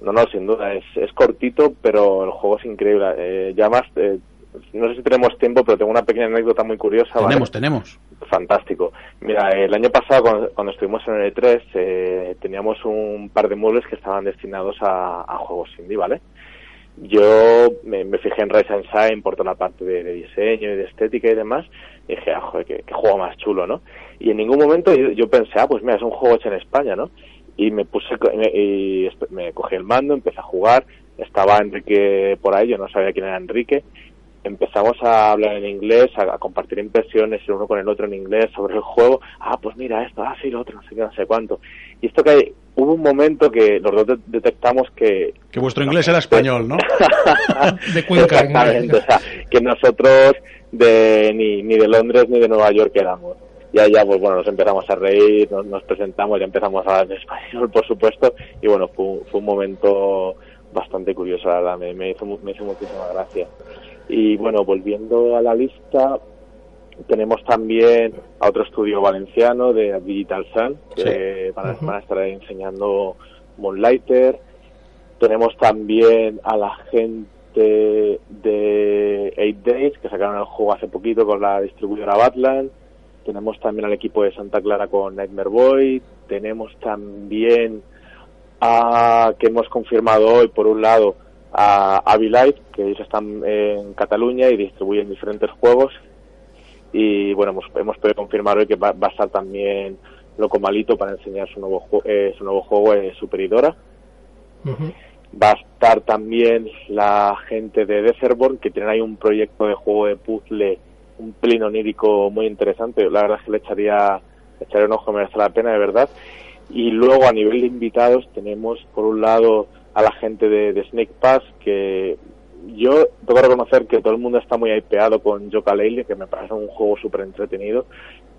No, no, sin duda, es, es cortito, pero el juego es increíble. Eh, ya más, eh, no sé si tenemos tiempo, pero tengo una pequeña anécdota muy curiosa. Tenemos, tenemos. Fantástico. Mira, el año pasado, cuando, estuvimos en el E3, eh, teníamos un par de muebles que estaban destinados a, juegos indie, ¿vale? Yo me, fijé en Rise and Shine por toda la parte de, diseño y de estética y demás, y dije, ah, joder, qué, juego más chulo, ¿no? Y en ningún momento yo, pensé, ah, pues mira, es un juego hecho en España, ¿no? Y me puse, y me cogí el mando, empecé a jugar, estaba Enrique por ahí, yo no sabía quién era Enrique, empezamos a hablar en inglés, a, compartir impresiones el uno con el otro en inglés sobre el juego. Ah, pues mira esto, ah, sí, lo otro, no sé qué, no sé cuánto. Y esto que hay, hubo un momento que los dos detectamos que... Que vuestro inglés era español, ¿no? de Cuenca. Exactamente, o sea, que nosotros de, ni, ni de Londres ni de Nueva York éramos. Ya, ya, pues bueno, nos empezamos a reír, nos, presentamos, ya empezamos a hablar en español, por supuesto, y bueno, fue, fue un momento bastante curioso, la verdad, me, me, hizo, me hizo muchísima gracia. Y bueno, volviendo a la lista, tenemos también a otro estudio valenciano de Digital Sun, que van, a, estar enseñando Moonlighter. Tenemos también a la gente de 8 Days, que sacaron el juego hace poquito con la distribuidora Batland. Tenemos también al equipo de Santa Clara con Nightmare Boy. Tenemos también a, que hemos confirmado hoy, por un lado, a Avilight, que ellos están en Cataluña y distribuyen diferentes juegos. Y bueno, hemos, hemos podido confirmar hoy que va, a estar también Loco Malito para enseñar su nuevo, eh, su nuevo juego en Superidora. Va a estar también la gente de Deserborn, que tienen ahí un proyecto de juego de puzzle, un pelín onírico muy interesante. La verdad es que le echaría, le echaría un ojo, merece la pena, de verdad. Y luego a nivel de invitados tenemos por un lado a la gente de, Snake Pass que yo tengo que reconocer que todo el mundo está muy hypeado con yooka que me parece un juego súper entretenido,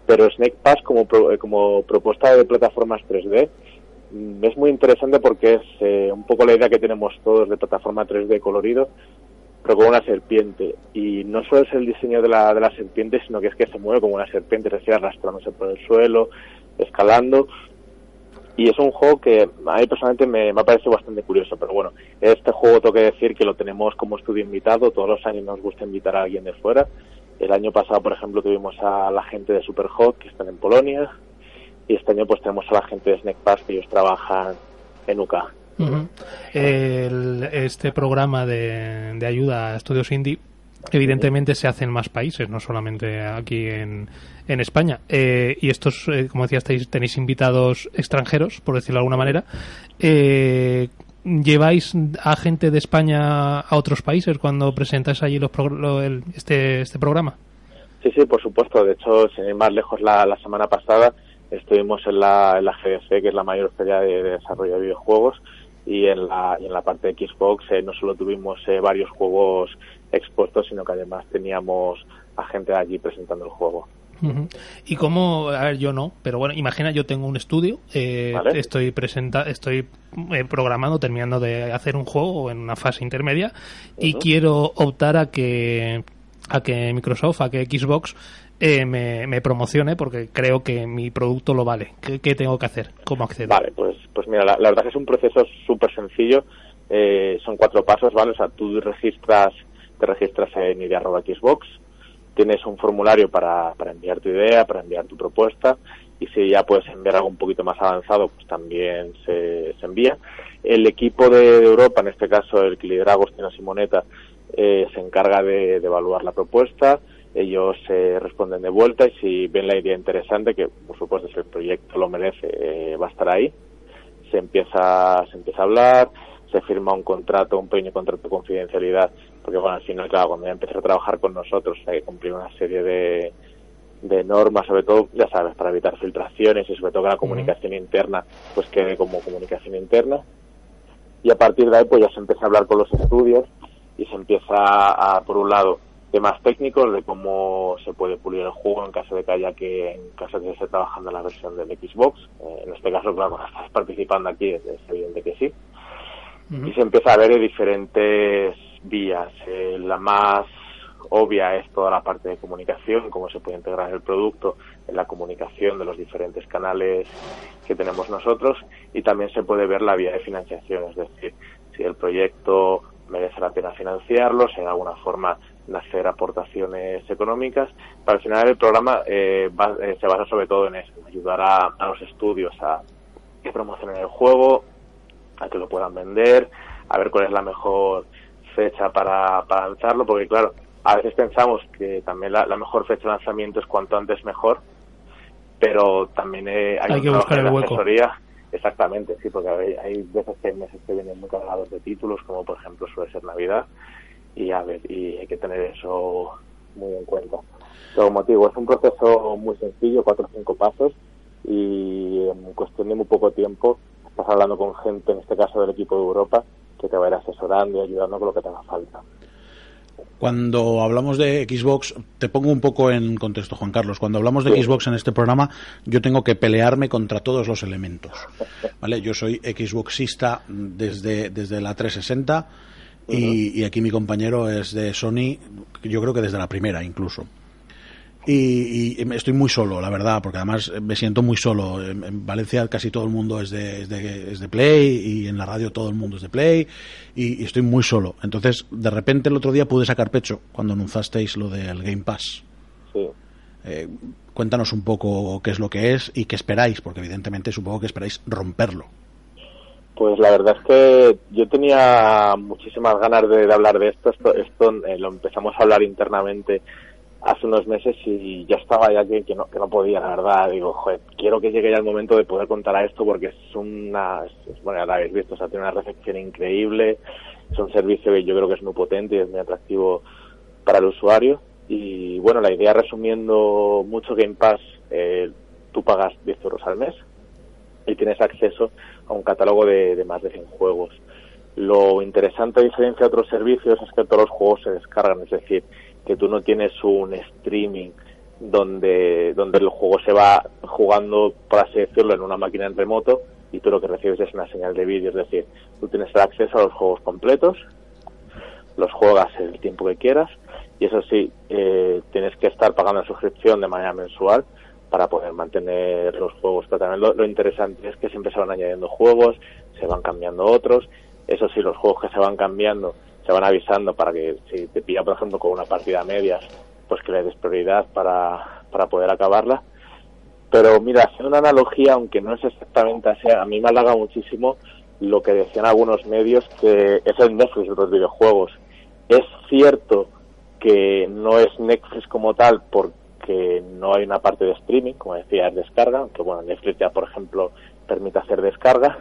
pero Snake Pass como, eh, como propuesta de plataformas 3D mm, es muy interesante porque es eh, un poco la idea que tenemos todos de plataforma 3D colorido, pero con una serpiente. Y no solo es el diseño de la, de la serpiente, sino que es que se mueve como una serpiente, es decir, arrastrándose por el suelo, escalando y es un juego que a mí personalmente me, me ha bastante curioso, pero bueno, este juego tengo que decir que lo tenemos como estudio invitado, todos los años nos gusta invitar a alguien de fuera. El año pasado, por ejemplo, tuvimos a la gente de Superhot, que están en Polonia, y este año pues tenemos a la gente de Snack Pass, que ellos trabajan en UK. este programa de, de ayuda a estudios indie evidentemente se hace en más países, no solamente aquí en, en España. Eh, y estos, eh, como decías, tenéis, invitados extranjeros, por decirlo de alguna manera. Eh, ¿Lleváis a gente de España a otros países cuando presentáis allí los este, este programa? Sí, sí, por supuesto. De hecho, sin ir más lejos, la, la semana pasada estuvimos en la, en la GDC, que es la mayor feria de, desarrollo de videojuegos, y en la, en la parte de Xbox no solo tuvimos varios juegos expuestos, sino que además teníamos a gente allí presentando el juego. Y cómo, a ver, yo no, pero bueno, imagina, yo tengo un estudio, eh, estoy presenta, estoy eh, programando, terminando de hacer un juego en una fase intermedia y quiero optar a que a que Microsoft, a que Xbox eh, me, me, promocione porque creo que mi producto lo vale. ¿Qué, tengo que hacer? ¿Cómo acceder? Vale, pues, pues mira, la, verdad que es un proceso súper sencillo. Eh, son cuatro pasos, ¿vale? O sea, tú registras, te registras en idea.xbox, tienes un formulario para, para enviar tu idea, para enviar tu propuesta, y si ya puedes enviar algo un poquito más avanzado, pues también se, se envía. El equipo de, Europa, en este caso el que lidera Agostino Simoneta, eh, se encarga de evaluar la propuesta, ellos eh, responden de vuelta y si ven la idea interesante, que por supuesto si el proyecto lo merece, eh, va a estar ahí, se empieza, se empieza a hablar, se firma un contrato, un pequeño contrato de confidencialidad, porque bueno, al final, claro, cuando ya empieza a trabajar con nosotros hay que cumplir una serie de, de normas, sobre todo, ya sabes, para evitar filtraciones y sobre todo que la comunicación interna pues quede como comunicación interna. Y a partir de ahí pues ya se empieza a hablar con los estudios y se empieza a, por un lado, temas técnicos de cómo se puede pulir el juego en caso de que haya que, en caso de que esté trabajando en la versión del Xbox. Eh, en este caso, claro, cuando estás participando aquí es, evidente que sí. Y se empieza a ver diferentes vías. Eh, la más obvia es toda la parte de comunicación, cómo se puede integrar el producto en la comunicación de los diferentes canales que tenemos nosotros y también se puede ver la vía de financiación, es decir, si el proyecto merece la pena financiarlo, si de alguna forma hacer aportaciones económicas. Para al final el programa eh, eh, se basa sobre todo en eso, ayudar a, los estudios a que promocionen el juego, a que lo puedan vender, a ver cuál es la mejor fecha para, para lanzarlo, porque claro, a veces pensamos que también la, mejor fecha de lanzamiento es cuanto antes mejor, pero también eh, hay, que buscar el hueco. Asesoría. Exactamente, sí, porque hay, hay veces que hay meses que vienen muy cargados de títulos, como por ejemplo suele ser Navidad, y a ver, y hay que tener eso muy en cuenta. Motivo, es un proceso muy sencillo, cuatro o cinco pasos, y en cuestión de muy poco tiempo estás hablando con gente, en este caso del equipo de Europa, que te va a ir asesorando y ayudando con lo que te haga falta. Cuando hablamos de Xbox, te pongo un poco en contexto, Juan Carlos. Cuando hablamos de Xbox en este programa, yo tengo que pelearme contra todos los elementos. ¿Vale? Yo soy Xboxista desde, desde la 360 y, aquí mi compañero es de Sony, yo creo que desde la primera incluso. Y, estoy muy solo, la verdad, porque además me siento muy solo. En, Valencia casi todo el mundo es de, es de, Play y en la radio todo el mundo es de Play y, estoy muy solo. Entonces, de repente el otro día pude sacar pecho cuando anunciasteis lo del Game Pass. Eh, cuéntanos un poco qué es lo que es y qué esperáis, porque evidentemente supongo que esperáis romperlo. Pues la verdad es que yo tenía muchísimas ganas de, hablar de esto. Esto, esto eh, lo empezamos a hablar internamente hace unos meses y ya estaba ya que, no, que no podía, la verdad. Digo, joder, quiero que llegue ya el momento de poder contar a esto porque es una, bueno, ya lo habéis visto, o sea, tiene una recepción increíble. Es un servicio que yo creo que es muy potente y es muy atractivo para el usuario. Y bueno, la idea resumiendo mucho Game Pass, eh, tú pagas 10 euros al mes y tienes acceso a un catálogo de, más de 100 juegos. Lo interesante a diferencia de otros servicios es que todos los juegos se descargan, es decir, que tú no tienes un streaming donde, donde el juego se va jugando, por así decirlo, en una máquina en remoto y tú lo que recibes es una señal de vídeo, es decir, tú tienes acceso a los juegos completos, los juegas el tiempo que quieras y eso sí, eh, tienes que estar pagando la suscripción de manera mensual para poder mantener los juegos. Pero también lo, interesante es que siempre se van añadiendo juegos, se van cambiando otros. Eso sí, los juegos que se van cambiando se van avisando para que si te pilla, por ejemplo, con una partida a medias, pues que le des prioridad para, para poder acabarla. Pero mira, haciendo una analogía, aunque no es exactamente así, a mí me halaga muchísimo lo que decían algunos medios, que es el Netflix de los videojuegos. Es cierto que no es Netflix como tal, porque que no hay una parte de streaming, como decía, es descarga, aunque bueno, Netflix ya, por ejemplo, permite hacer descarga.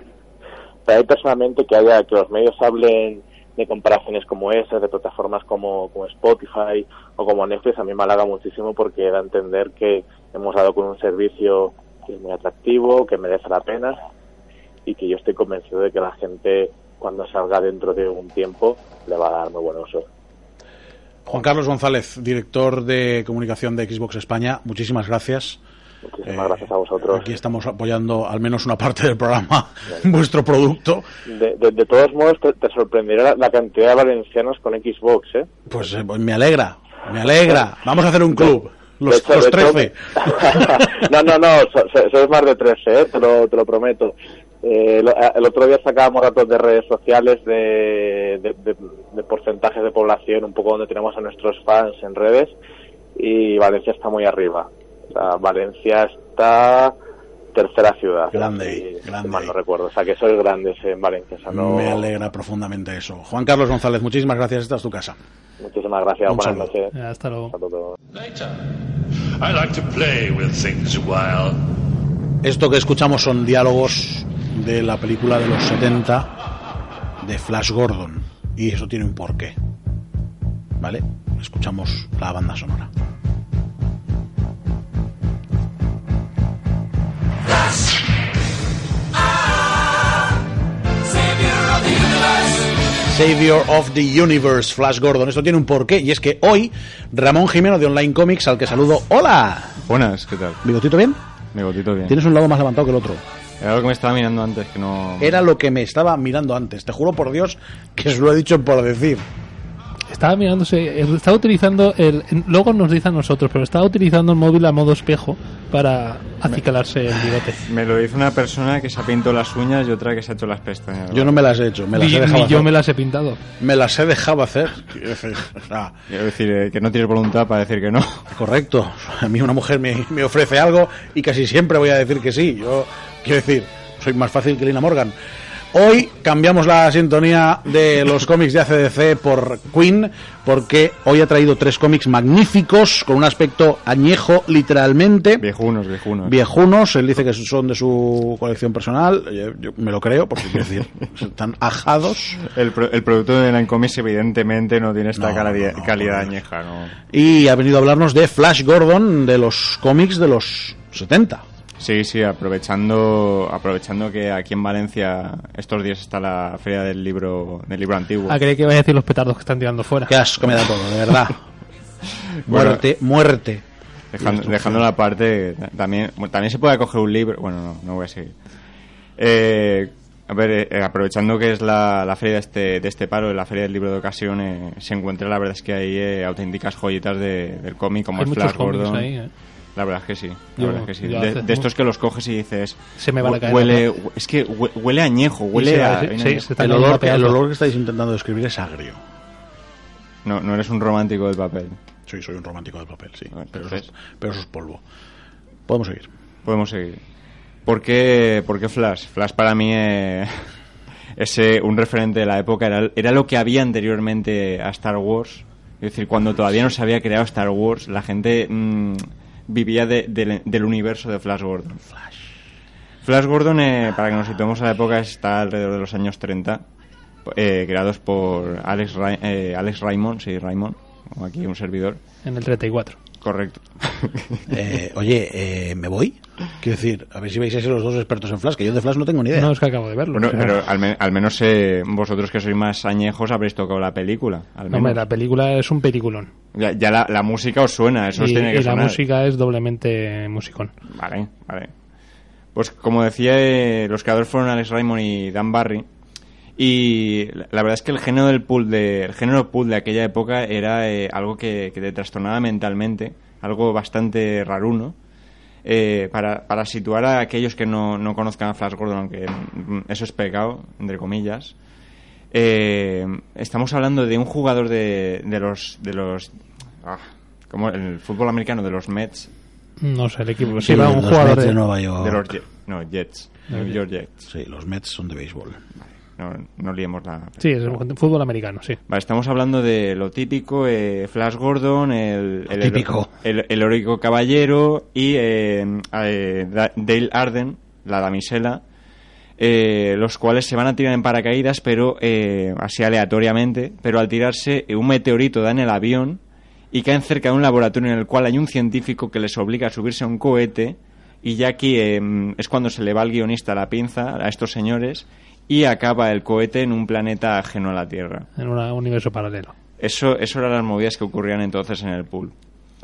Pero hay personalmente que haya que los medios hablen de comparaciones como esas, de plataformas como, como Spotify o como Netflix, a mí me halaga muchísimo porque da a entender que hemos dado con un servicio que es muy atractivo, que merece la pena y que yo estoy convencido de que la gente cuando salga dentro de un tiempo le va a dar muy buen uso. Juan Carlos González, director de comunicación de Xbox España, muchísimas gracias. Muchísimas gracias a vosotros. Aquí estamos apoyando al menos una parte del programa, vuestro producto. De, todos modos, te, sorprenderá la, cantidad de valencianos con Xbox, ¿eh? Pues, eh, pues me alegra, me alegra. Vamos a hacer un club. Los, hecho- los de hecho- 13. no, no, no, so- so- sois más de 13, ¿eh? te, lo, te lo prometo. Eh, lo- el otro día sacábamos datos de redes sociales de, de, de- de porcentajes de población, un poco donde tenemos a nuestros fans en redes, y Valencia está muy arriba. O sea, Valencia está tercera ciudad. Grande, si grande. mal no recuerdo. O sea, que sois grandes en Valencia. O sea, no- Me alegra profundamente eso. Juan Carlos González, muchísimas gracias. Esta es tu casa. Muchísimas gracias. Un Buenas noches. Ya, Hasta luego. Saludos. I like to play with things a while. Esto que escuchamos son diálogos de la película de los 70 de Flash Gordon. Y eso tiene un porqué. ¿Vale? Escuchamos la banda sonora. Savior of the Universe, Flash Gordon. Esto tiene un porqué y es que hoy Ramón Jimeno de Online Comics, al que saludo. ¡Hola! Buenas, ¿qué tal? ¿Bigotito bien? Mi gotito bien. Tienes un lado más levantado que el otro. Era lo que me estaba mirando antes, que no... Era lo que me estaba mirando antes. Te juro por Dios que os lo he dicho por decir. Estaba mirándose, estaba utilizando el. Luego nos dice a nosotros, pero estaba utilizando el móvil a modo espejo para acicalarse el bigote. Me lo hizo una persona que se ha pintado las uñas y otra que se ha hecho las pestañas. Yo no me las he hecho, me las Ni, he dejado ni yo me las he pintado. Me las he dejado hacer. Quiero decir, eh, que no tienes voluntad para decir que no. correcto. A mí una mujer me, me ofrece algo y casi siempre voy a decir que sí. Yo quiero decir, soy más fácil que Lina Morgan. Hoy cambiamos la sintonía de los cómics de ACDC por Queen, porque hoy ha traído tres cómics magníficos, con un aspecto añejo, literalmente. Viejunos, viejunos. Viejunos, él dice que son de su colección personal, yo, yo me lo creo, porque quiero decir, están ajados. El, pro- el producto de la Comics evidentemente no tiene esta No, calidad, no, no, calidad no. añeja, ¿no? Y ha venido a hablarnos de Flash Gordon, de los cómics de los 70. Sí, sí, aprovechando aprovechando que aquí en Valencia estos días está la feria del libro del libro antiguo. Ah, creí que iba a decir los petardos que están tirando fuera. Qué asco me da todo, de verdad. Bueno. muerte, muerte. Dejando, dejando la parte, también, también se puede coger un libro. Bueno, no, no voy a seguir. Eh, a ver, eh, aprovechando que es la, la feria de este, de este paro, la feria del libro de ocasión, eh, se encuentra, la verdad es que hay eh, auténticas joyitas de- del cómic, como Hay es muchos Flash Gordon. ahí, ¿eh? La verdad es que sí. La Yo- verdad es que sí. De, hace- de estos que los coges y dices. Se me van a "Hue- caer Huele, es que hue- huele añejo, huele a. sí, a sí, añejo". se está El olor, el olor que estáis intentando describir es agrio. No, no eres un romántico del papel. Sí, soy un romántico del papel, sí. Pero eso, pero eso es polvo. Podemos seguir. Podemos seguir. ¿Por qué, por qué Flash? Flash para mí eh, es un referente de la época, era, era lo que había anteriormente a Star Wars. Es decir, cuando todavía no se había creado Star Wars, la gente mm, vivía de- del- universo de Flash Gordon. Flash Gordon, eh, para que nos situemos a la época, está alrededor de los años 30, eh, creados por Alex, Ra- eh, Alex Raymond, sí, Raymond, aquí un servidor. En el 34. Correcto. Eh, oye, eh, ¿me voy? Quiero decir, a ver si vais a ser los dos expertos en Flash, que yo de Flash no tengo ni idea. No, es que acabo de verlo. Bueno, o sea, pero al, al menos eh, vosotros que sois más añejos habréis tocado la película. Al no, hombre, menos. la película es un peliculón. Ya, ya la, la música os suena, eso os tiene que y la música es doblemente musicón. Vale, vale. Pues como decía, eh, los creadores fueron Alex Raymond y Dan Barry. Y la la verdad es que el género del pool de, el género pool de aquella época era eh, algo que, que te trastornaba mentalmente, algo bastante raruno. Eh, para, para situar a aquellos que no, no conozcan a Flash Gordon, aunque mm, eso es pecado, entre comillas. Eh, estamos hablando de un jugador de, de los de los ah, como el fútbol americano de los Mets No sé, el equipo. Sí, Sí, va un los jugador Mets de... de Nueva York. de los Je- no Jets New York Jets Sí, los Mets son de béisbol. No, no liemos la Sí, es un fútbol americano, sí. Vale, estamos hablando de lo típico, eh, Flash Gordon, el, el, típico. el, el heroico caballero y eh, eh, Da- Dale Arden, la damisela, eh, los cuales se van a tirar en paracaídas, pero eh, así aleatoriamente, pero al tirarse un meteorito da en el avión y caen cerca de un laboratorio en el cual hay un científico que les obliga a subirse a un cohete y ya aquí eh, es cuando se le va al guionista la pinza a estos señores y acaba el cohete en un planeta ajeno a la Tierra. En un universo paralelo. Eso, eso eran las movidas que ocurrían entonces en el pool.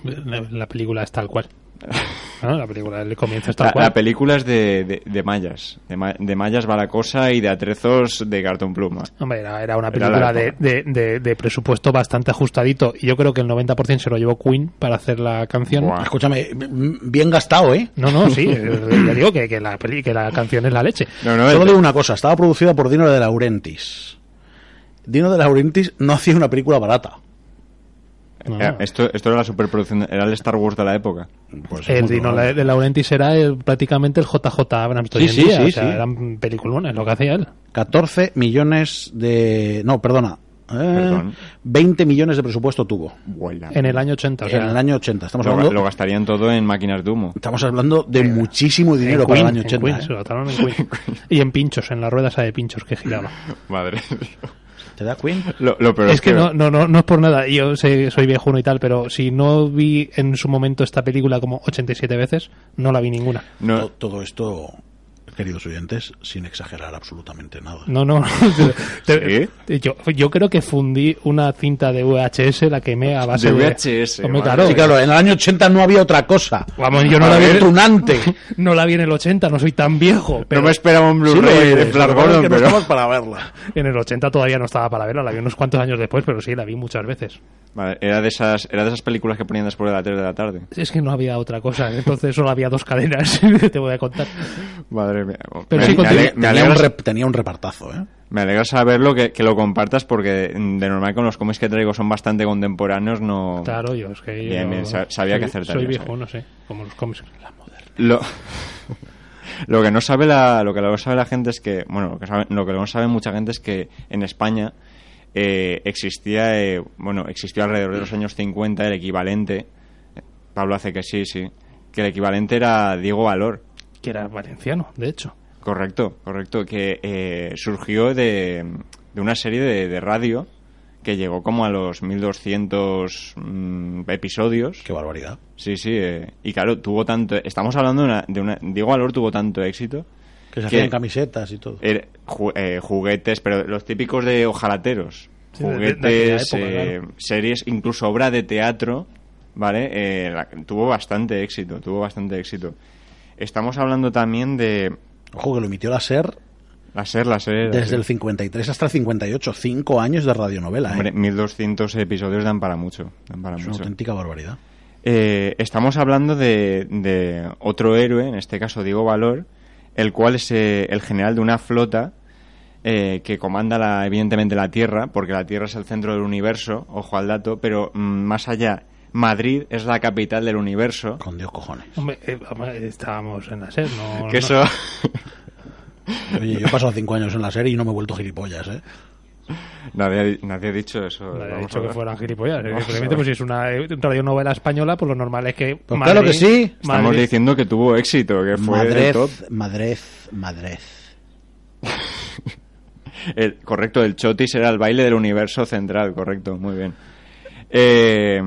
La, la película es tal cual. ¿No? La película, el comienzo es tal La, cual. la película es de, de, de mallas. De, ma- de mallas va la cosa y de atrezos de cartón pluma. Hombre, era, era una Era película la de, época. de, de- de presupuesto bastante ajustadito y yo creo que el 90% se lo llevó Queen para hacer la canción. Buah. Escúchame, bien gastado, ¿eh? No, no, sí, eh, ya digo que, que, la, peli- que la canción es la leche. No, no, Solo digo una cosa, estaba producida por Dino de Laurentiis. Dino de Laurentiis no hacía una película barata. Era- esto, esto era la superproducción, era el Star Wars de la época. Pues es el Dino probable. de Laurentiis era el- prácticamente el JJ Abrams Sí, hoy en sí, día, sí, o sea, sí. eran peliculones lo que hacía él. 14 millones de... No, perdona. Eh, Perdón. 20 millones de presupuesto tuvo. En el año 80, o sea, en el año 80. Estamos lo, hablando, lo gastarían todo en máquinas de humo. estamos hablando de muchísimo en dinero para Queen, el año en 80. Queen, ¿eh? se lo gastaron en Queen. y en pinchos, en la rueda esa de pinchos que giraba. Madre ¿Te da Queen? Lo, lo peor es que no, no, no, no es por nada, yo sé, soy viejuno y tal, pero si no vi en su momento esta película como 87 veces, no la vi ninguna. no- To- Todo esto, queridos oyentes, sin exagerar absolutamente nada. No, no. Te- yo, yo creo que fundí una cinta de VHS, la quemé a base De de... VHS, Hombre, madre. claro. Sí, claro, en el año 80 no había otra cosa. Vamos, yo no la, Había vi, tunante. no la vi en el 80, no soy tan viejo. Pero no me esperaba un Blu-ray de Flash Gordon, no pero... estamos para verla. En el 80 todavía no estaba para verla, la vi unos cuantos años después, pero sí, la vi muchas veces. Vale, era de esas era de esas películas que ponían después de las 3 de la tarde. Es que no había otra cosa, entonces solo había dos cadenas, te voy a contar. Madre Pero me, sí, me continúa. ale- me Tenía un, alegra, rep- tenía un repartazo, ¿eh? me alegra saberlo que, que lo compartas porque de normal con los cómics que traigo son bastante contemporáneos, no... Claro, yo es que... Bien, yo bien, sa- sabía soy, que acertaría, Soy viejo, sabía. no sé, como los cómics. La moderna. Lo, lo que no sabe la lo que no sabe la gente es que bueno lo que, sabe- lo que no sabe mucha gente es que en España eh, existía eh, bueno existió alrededor de los años 50 el equivalente Pablo hace que sí sí que el equivalente era Diego Valor Que era valenciano, de hecho. correcto correcto que eh, surgió de, de una serie de, de radio que llegó como a los 1200 mm, episodios Qué barbaridad. Sí, sí, eh, y claro, tuvo tanto. Estamos hablando de una. De una Diego Valor tuvo tanto éxito. Que se que hacían camisetas y todo. ju- eh, juguetes, pero los típicos de ojalateros. Sí, de- de- de aquella Juguetes, época, eh, claro. series, incluso obra de teatro, ¿vale? Eh, la- tuvo bastante éxito, tuvo bastante éxito. Estamos hablando también de. Ojo, que lo emitió la SER La SER, la SER. desde sí. el 53 hasta el 58. Cinco años de radionovela, ¿eh? Hombre, 1200 episodios dan para mucho. Dan para es una auténtica barbaridad. Eh, estamos hablando de, de otro héroe, en este caso Diego Valor, el cual es eh, el general de una flota eh, que comanda la, evidentemente la Tierra, porque la Tierra es el centro del universo, ojo al dato, pero mm, más allá, Madrid es la capital del universo. Con Dios cojones. Hombre, eh, estábamos en la SER, no... Que no- eso, Oye, yo he pasado cinco años en la serie y no me he vuelto gilipollas, ¿eh? nadie, ha di- nadie ha dicho eso. Nadie ha dicho que fueran gilipollas. Simplemente, pues si es una eh, radionovela española, pues lo normal es que. Pues claro que sí. Estamos Madrid- diciendo que tuvo éxito, que fue Madrez, top. Madrez, Madrez. El- correcto, el chotis era el baile del universo central, correcto, muy bien. Eh,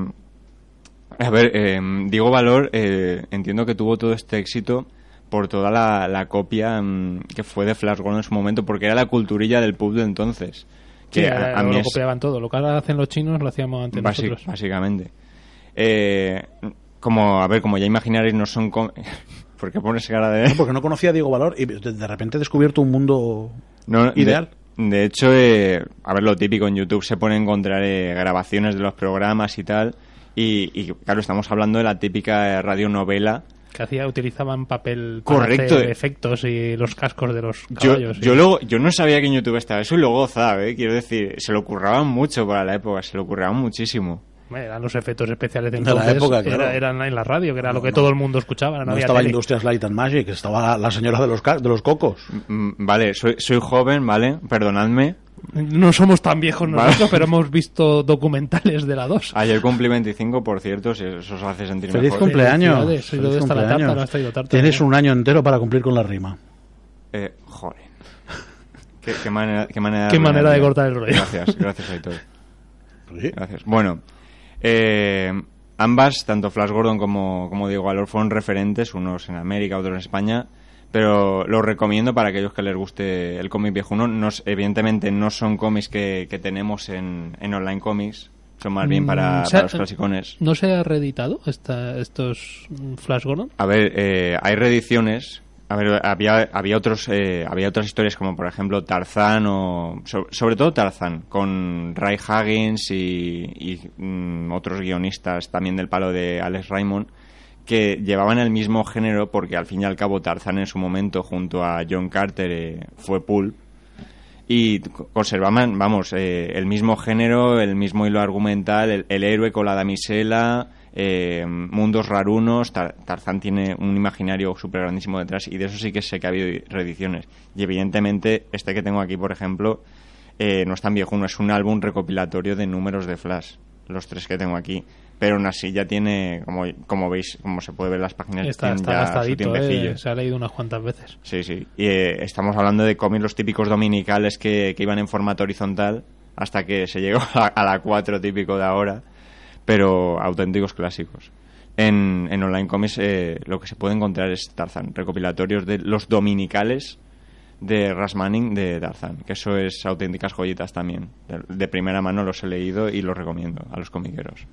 a ver, eh, Diego Valor, eh, entiendo que tuvo todo este éxito por toda la, la copia mm, que fue de Flash Gordon en su momento, porque era la culturilla del pub de entonces. Sí, Que a, a, a mí lo es- copiaban todo. Lo que ahora hacen los chinos lo hacíamos antes basi- nosotros. básicamente. Eh, como, a ver, como ya imaginaréis, no son... com- ¿Por qué pones cara de...? Porque no conocía a Diego Valor y de de repente he descubierto un mundo No, de- ideal. De, hecho, eh, a ver, lo típico en YouTube se pone a encontrar eh, grabaciones de los programas y tal. Y, y, claro, estamos hablando de la típica eh, radionovela. Que hacía, utilizaban papel para Correcto. hacer efectos y los cascos de los Yo, caballos. yo, y- luego, yo no sabía que en YouTube estaba eso y lo gozaba, ¿eh? Quiero decir, se lo curraban mucho para la época, se lo curraban muchísimo. Eran los efectos especiales de De la entonces. época, claro. era- eran en la radio, que era lo que no. todo el mundo escuchaba. No, No estaba tele. Industrias Light and Magic, estaba la señora de los, de los cocos. Mm, Vale, soy, soy joven, ¿vale? Perdonadme. No somos tan viejos Vale. nosotros, pero hemos visto documentales de la 2. Ayer cumplí 25, por cierto, si eso os hace sentir Feliz mejor. cumpleaños. Felicidades. ¿Y Feliz dónde está la tarta? cumpleaños. No has tarta, Tienes ¿no? un año entero para cumplir con la rima. Eh, joder. Qué, qué manera, qué manera, Qué manera de cortar el rollo. Gracias, gracias, Aitor. Sí. Gracias. Bueno, eh, ambas, tanto Flash Gordon como, como Diego Valor, fueron referentes, unos en América, otros en España, pero los recomiendo para aquellos que les guste el cómic viejuno. Nos, evidentemente no son cómics que, que tenemos en, en Online Comics, Son más bien para, Mm, ha- para los clasicones. ¿No se ha reeditado esta, estos mm, Flash Gordon? A ver, eh, hay reediciones. A ver, había, había otros, eh, había otras historias como por ejemplo Tarzán o so- sobre todo Tarzán con Ray Huggins y, mm, otros guionistas también del palo de Alex Raymond que llevaban el mismo género porque al fin y al cabo Tarzán en su momento junto a John Carter eh, fue pulp. Y co- conservaban, vamos, eh, el mismo género, el mismo hilo argumental, el, el héroe con la damisela, eh, mundos rarunos, Tar- Tarzán tiene un imaginario súper grandísimo detrás y de eso sí que sé que ha habido reediciones. Y evidentemente este que tengo aquí, por ejemplo, eh, no es tan viejo, no es un álbum recopilatorio de números de Flash, los tres que tengo aquí. Pero aún así ya tiene, como, como veis, como se puede ver en las páginas, Está, está ya gastadito, eh, se ha leído unas cuantas veces. Sí, sí. Y eh, estamos hablando de cómics los típicos dominicales que, que iban en formato horizontal hasta que se llegó a, a la 4 típico de ahora, pero auténticos clásicos. En, en Online Comics eh, lo que se puede encontrar es Tarzan, recopilatorios de los dominicales de Ras Manning de Tarzan, que eso es auténticas joyitas también. De, de primera mano los he leído y los recomiendo a los comiqueros.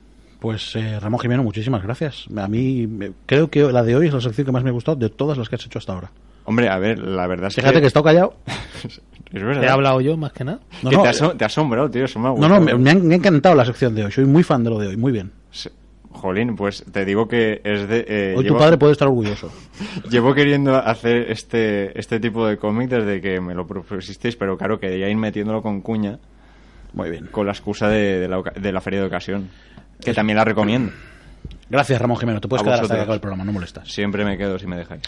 Pues eh, Ramón Jimeno, muchísimas gracias. A mí creo que la de hoy es la sección que más me ha gustado de todas las que has hecho hasta ahora. Hombre, a ver, la verdad es Fíjate que he que... estado callado. es verdad. He hablado yo más que nada. No, Que no, te, eh, aso- te asombrado, tío, eso me ha no, no, me, me ha, me ha encantado la sección de hoy. Soy muy fan de lo de hoy. Muy bien. Sí. Jolín, pues te digo que es de... eh, Hoy llevo, tu padre puede estar orgulloso. llevo queriendo hacer este, este tipo de cómic desde que me lo propusisteis, pero claro, quería ir metiéndolo con cuña, Muy bien. con la excusa de, de la, oca- de la feria de ocasión, que también la recomiendo. Gracias, Ramón Jimeno. Te puedes A quedar hasta vosotros. que acabe el programa, no molestas. Siempre me quedo si me dejáis.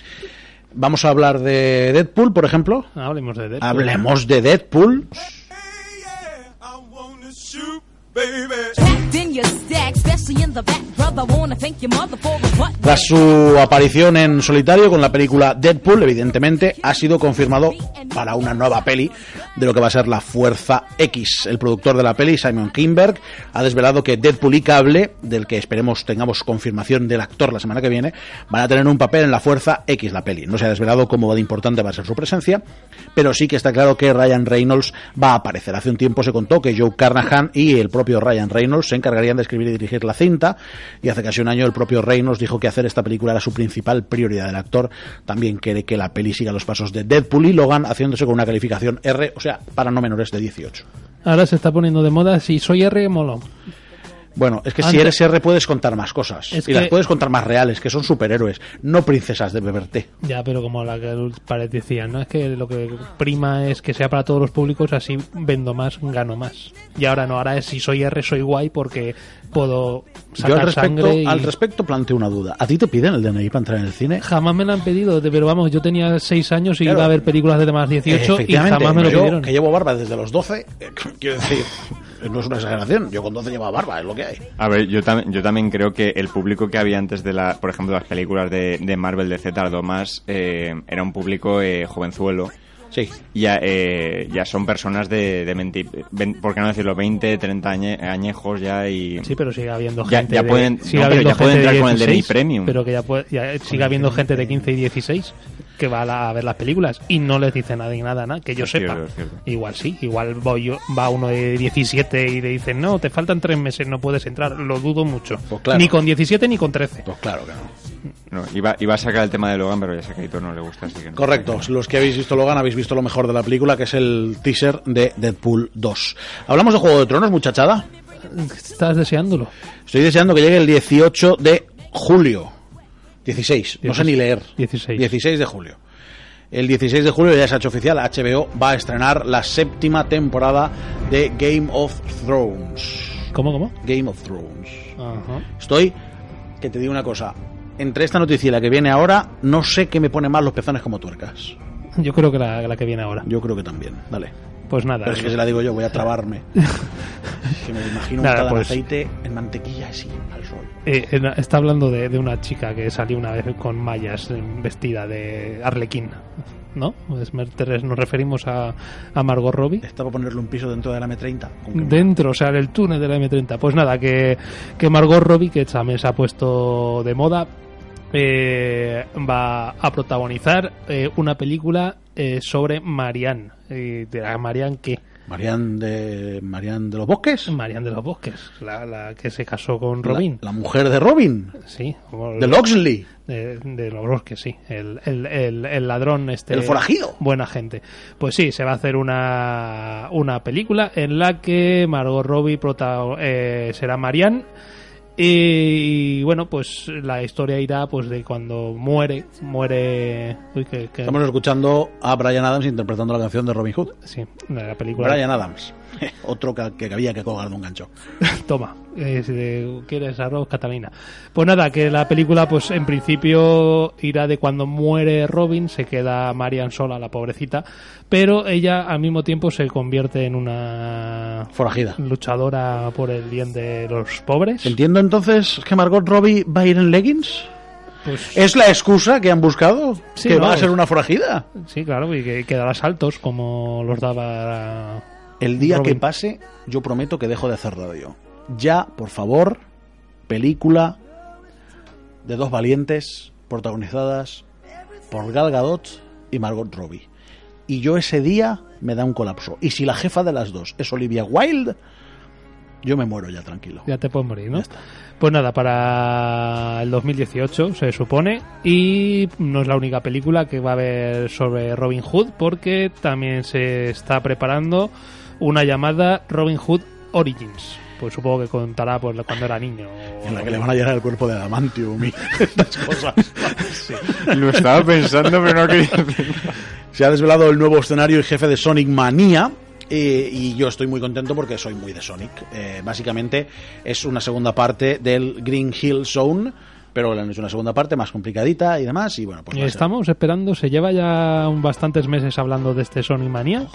Vamos a hablar de Deadpool, por ejemplo. Hablemos de Deadpool. Hablemos de Deadpool. Packed in Tras su aparición en solitario con la película Deadpool, evidentemente ha sido confirmado para una nueva peli de lo que va a ser la Fuerza X. El productor de la peli, Simon Kinberg, ha desvelado que Deadpool y Cable, del que esperemos tengamos confirmación del actor la semana que viene, van a tener un papel en la Fuerza X, la peli. No se ha desvelado cómo de importante va a ser su presencia, pero sí que está claro que Ryan Reynolds va a aparecer. Hace un tiempo se contó que Joe Carnahan y el propio Ryan Reynolds se encargarían de escribir y dirigir la cinta, y hace casi un año el propio Reynolds dijo que hacer esta película era su principal prioridad. El actor también quiere que la peli siga los pasos de Deadpool y Logan, haciéndose con una calificación R, o sea, para no menores de 18. Ahora se está poniendo de moda. Si soy R, molo. Bueno, es que si eres R puedes contar más cosas. Y las puedes contar más reales, que son superhéroes, no princesas de beber té. Ya, pero como la que Pared decía, ¿no? Es que lo que prima es que sea para todos los públicos, así vendo más, gano más. Y ahora no, ahora es si soy R, soy guay porque puedo Yo sacar al respecto, sangre y... al respecto planteo una duda. ¿A ti te piden el DNI para entrar en el cine? Jamás me lo han pedido, pero vamos, yo tenía 6 años y Claro. iba a ver películas de más 18 y jamás me lo yo, pidieron. que llevo barba desde los 12, eh, quiero decir, no es una exageración, yo con 12 llevaba barba, es lo que hay. A ver, yo, tam- yo también creo que el público que había antes de, la, por ejemplo, las películas de, de Marvel de Z tardó más, eh, era un público eh, jovenzuelo. Sí. Ya, eh, ya son personas de, de 20, ven- ¿por qué no decirlo? 20, 30 añe- añejos ya y... Sí, pero sigue habiendo Ya- gente ya de, pueden- no, pero ya pueden entrar con el DNI 16, Premium. Pero que ya, puede- ya sigue habiendo gente de 15 y 16 que va a, la- a ver las películas y no les dice nadie nada, nada, que yo Es sepa. cierto, es cierto. Igual sí, igual voy yo- va uno de 17 y le dicen, no, te faltan tres meses, no puedes entrar. Lo dudo mucho. Pues claro. Ni con 17 ni con 13. Pues claro que no. No, iba, iba a sacar el tema de Logan, pero ya sé que a Aitor no le gusta, así que no. Correcto, los que habéis visto Logan habéis visto lo mejor de la película, que es el teaser de Deadpool 2. Hablamos de Juego de Tronos, muchachada. Estás deseándolo. Estoy deseando que llegue el 18 de julio. 16, no sé ni leer. 16. 16 de julio. El 16 de julio ya se ha hecho oficial, HBO va a estrenar la séptima temporada de Game of Thrones. ¿Cómo, cómo? Game of Thrones. Ajá. Estoy, que te digo una cosa, entre esta noticia y la que viene ahora, no sé qué me pone más los pezones como tuercas. Yo creo que la, la que viene ahora. Yo creo que también, dale. Pues nada. Pero es que se la digo yo, voy a trabarme. que me imagino Nada, en pues- aceite, en mantequilla, así, al sol. Eh, está hablando de, de una chica que salió una vez con mallas eh, vestida de arlequín, ¿no? Pues nos referimos a, a Margot Robbie. Está para ponerle un piso dentro de la M30. con que- Dentro, o sea, en el túnel de la M30. Pues nada, que, que Margot Robbie, que también se ha puesto de moda, eh, va a protagonizar eh, una película eh, sobre Marianne. Y dirá, ¿Marianne qué? Marian de, Marian de los Bosques. Marian de los Bosques, la, la que se casó con Robin. La, la mujer de Robin. Sí, De Loxley. de, de los bosques, sí. El, el, el, el ladrón este. El forajido. Buena gente. Pues sí, se va a hacer una, una película en la que Margot Robbie prota- eh, será Marianne. Y, bueno, pues la historia irá pues de cuando muere, muere... Uy, que, que- Estamos escuchando a Brian Adams interpretando la canción de Robin Hood. Sí, de la película. Brian Adams. Otro que, que había que colgar de un gancho. Toma, eh, si ¿quieres arroz, Catalina? Pues nada, que la película, pues en principio irá de cuando muere Robin, se queda Marian sola, la pobrecita, pero ella al mismo tiempo se convierte en una Forajida. luchadora por el bien de los pobres. Entiendo entonces que Margot Robbie va a ir en leggings. Pues, ¿Es la excusa que han buscado? Sí, ¿Que va a ser una forajida? sí, claro, y que, que dará saltos como los daba El día que pase, yo prometo que dejo de hacer radio. Ya, por favor, película de dos valientes protagonizadas por Gal Gadot y Margot Robbie. Y yo ese día me da un colapso. Y si la jefa de las dos es Olivia Wilde, yo me muero ya tranquilo. Ya te puedes morir, ¿no? Pues nada, para el 2018 se supone. Y no es la única película que va a haber sobre Robin Hood, porque también se está preparando una llamada Robin Hood Origins. Pues supongo que contará pues, cuando era niño. o- En la que le van a llenar el cuerpo de adamantium y estas cosas. Lo estaba pensando, pero no quería. Se ha desvelado el nuevo escenario y jefe de Sonic Manía. eh, y yo estoy muy contento porque soy muy de Sonic. Eh, básicamente es una segunda parte del Green Hill Zone, pero le han hecho una segunda parte más complicadita y demás. Y bueno, pues estamos esperando, se lleva ya un bastantes meses hablando de este Sonic Mania,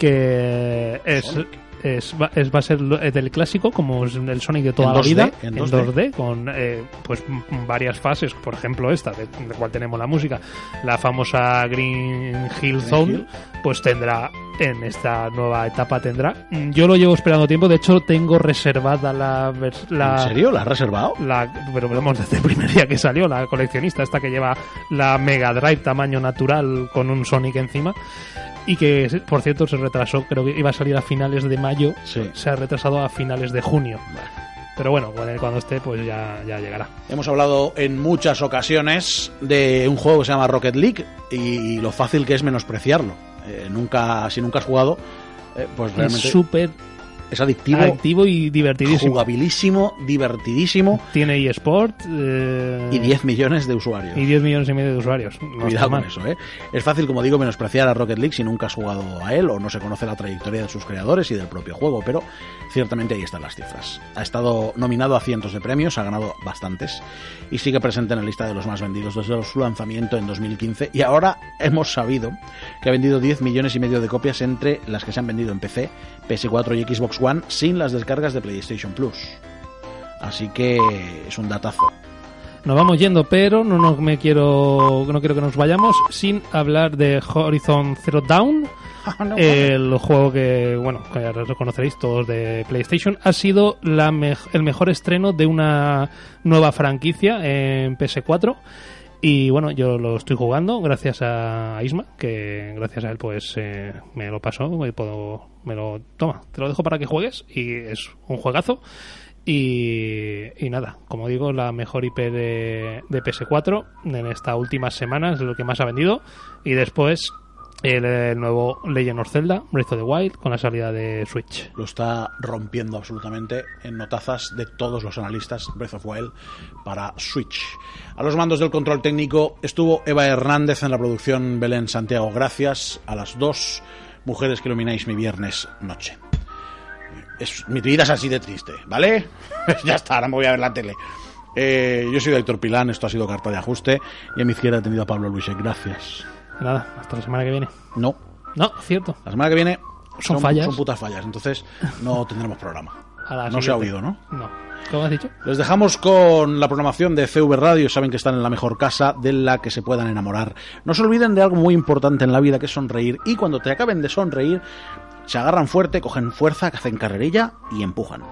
que es, es, va, es- va a ser eh, del clásico, como es el Sonic de toda la 2D, vida, en en 2D. 2D, con eh, pues varias fases, por ejemplo esta, de, de cual tenemos la música, la famosa Green Hill Zone, Hill. pues tendrá en esta nueva etapa tendrá. Yo lo llevo esperando tiempo, de hecho tengo reservada la... la ¿En serio? ¿La has reservado? la, pero vamos, desde el primer día que salió, la coleccionista esta que lleva la Mega Drive tamaño natural con un Sonic encima y que, por cierto, se retrasó, creo que iba a salir a finales de mayo, Sí. se ha retrasado a finales de junio. Pero bueno, cuando esté, pues ya, ya llegará. Hemos hablado en muchas ocasiones de un juego que se llama Rocket League y, lo fácil que es menospreciarlo. Eh, nunca, si nunca has jugado, eh, pues Es realmente súper es adictivo, activo y divertidísimo. jugabilísimo, divertidísimo Tiene eSport eh, y 10 millones de usuarios. y 10 millones y medio de usuarios. No Cuidado con eso, ¿eh? Es fácil, como digo, menospreciar a Rocket League si nunca has jugado a él o no se conoce la trayectoria de sus creadores y del propio juego, pero ciertamente ahí están las cifras. Ha estado nominado a cientos de premios, ha ganado bastantes y sigue presente en la lista de los más vendidos desde su lanzamiento en 2015 y ahora hemos sabido que ha vendido 10 millones y medio de copias entre las que se han vendido en PC, PS4 y Xbox One sin las descargas de PlayStation Plus. Así que es un datazo. Nos vamos yendo, pero no, no me quiero no quiero que nos vayamos sin hablar de Horizon Zero Dawn. el juego que, bueno, que ya lo conoceréis todos de PlayStation, ha sido la mej- el mejor estreno de una nueva franquicia en PS4. Y bueno, yo lo estoy jugando gracias a Isma, que gracias a él pues eh, me lo pasó, me, puedo, me lo toma, te lo dejo para que juegues y es un juegazo. Y, y nada, como digo, la mejor IP de, de PS4 en esta última semana es lo que más ha vendido. Y después el, el nuevo Legend of Zelda, Breath of the Wild, con la salida de Switch. lo está rompiendo absolutamente en notazas de todos los analistas Breath of Wild para Switch. A los mandos del control técnico estuvo Eva Hernández en la producción Belén Santiago. Gracias a las dos mujeres que ilumináis mi viernes noche. Es, mi vida es así de triste, ¿vale? ya está, ahora me voy a ver la tele. Eh, yo soy Héctor Pilán, esto ha sido Carta de Ajuste y a mi izquierda he tenido a Pablo Luis. Gracias. Nada, hasta la semana que viene. No, No, cierto. la semana que viene Son fallas. Son putas fallas, entonces no tendremos programa. No se ha oído, ¿no? No. ¿Cómo has dicho? Les dejamos con la programación de CV Radio. Saben que están en la mejor casa de la que se puedan enamorar. No se olviden de algo muy importante en la vida, que es sonreír. Y cuando te acaben de sonreír, se agarran fuerte, cogen fuerza, que hacen carrerilla y empujan.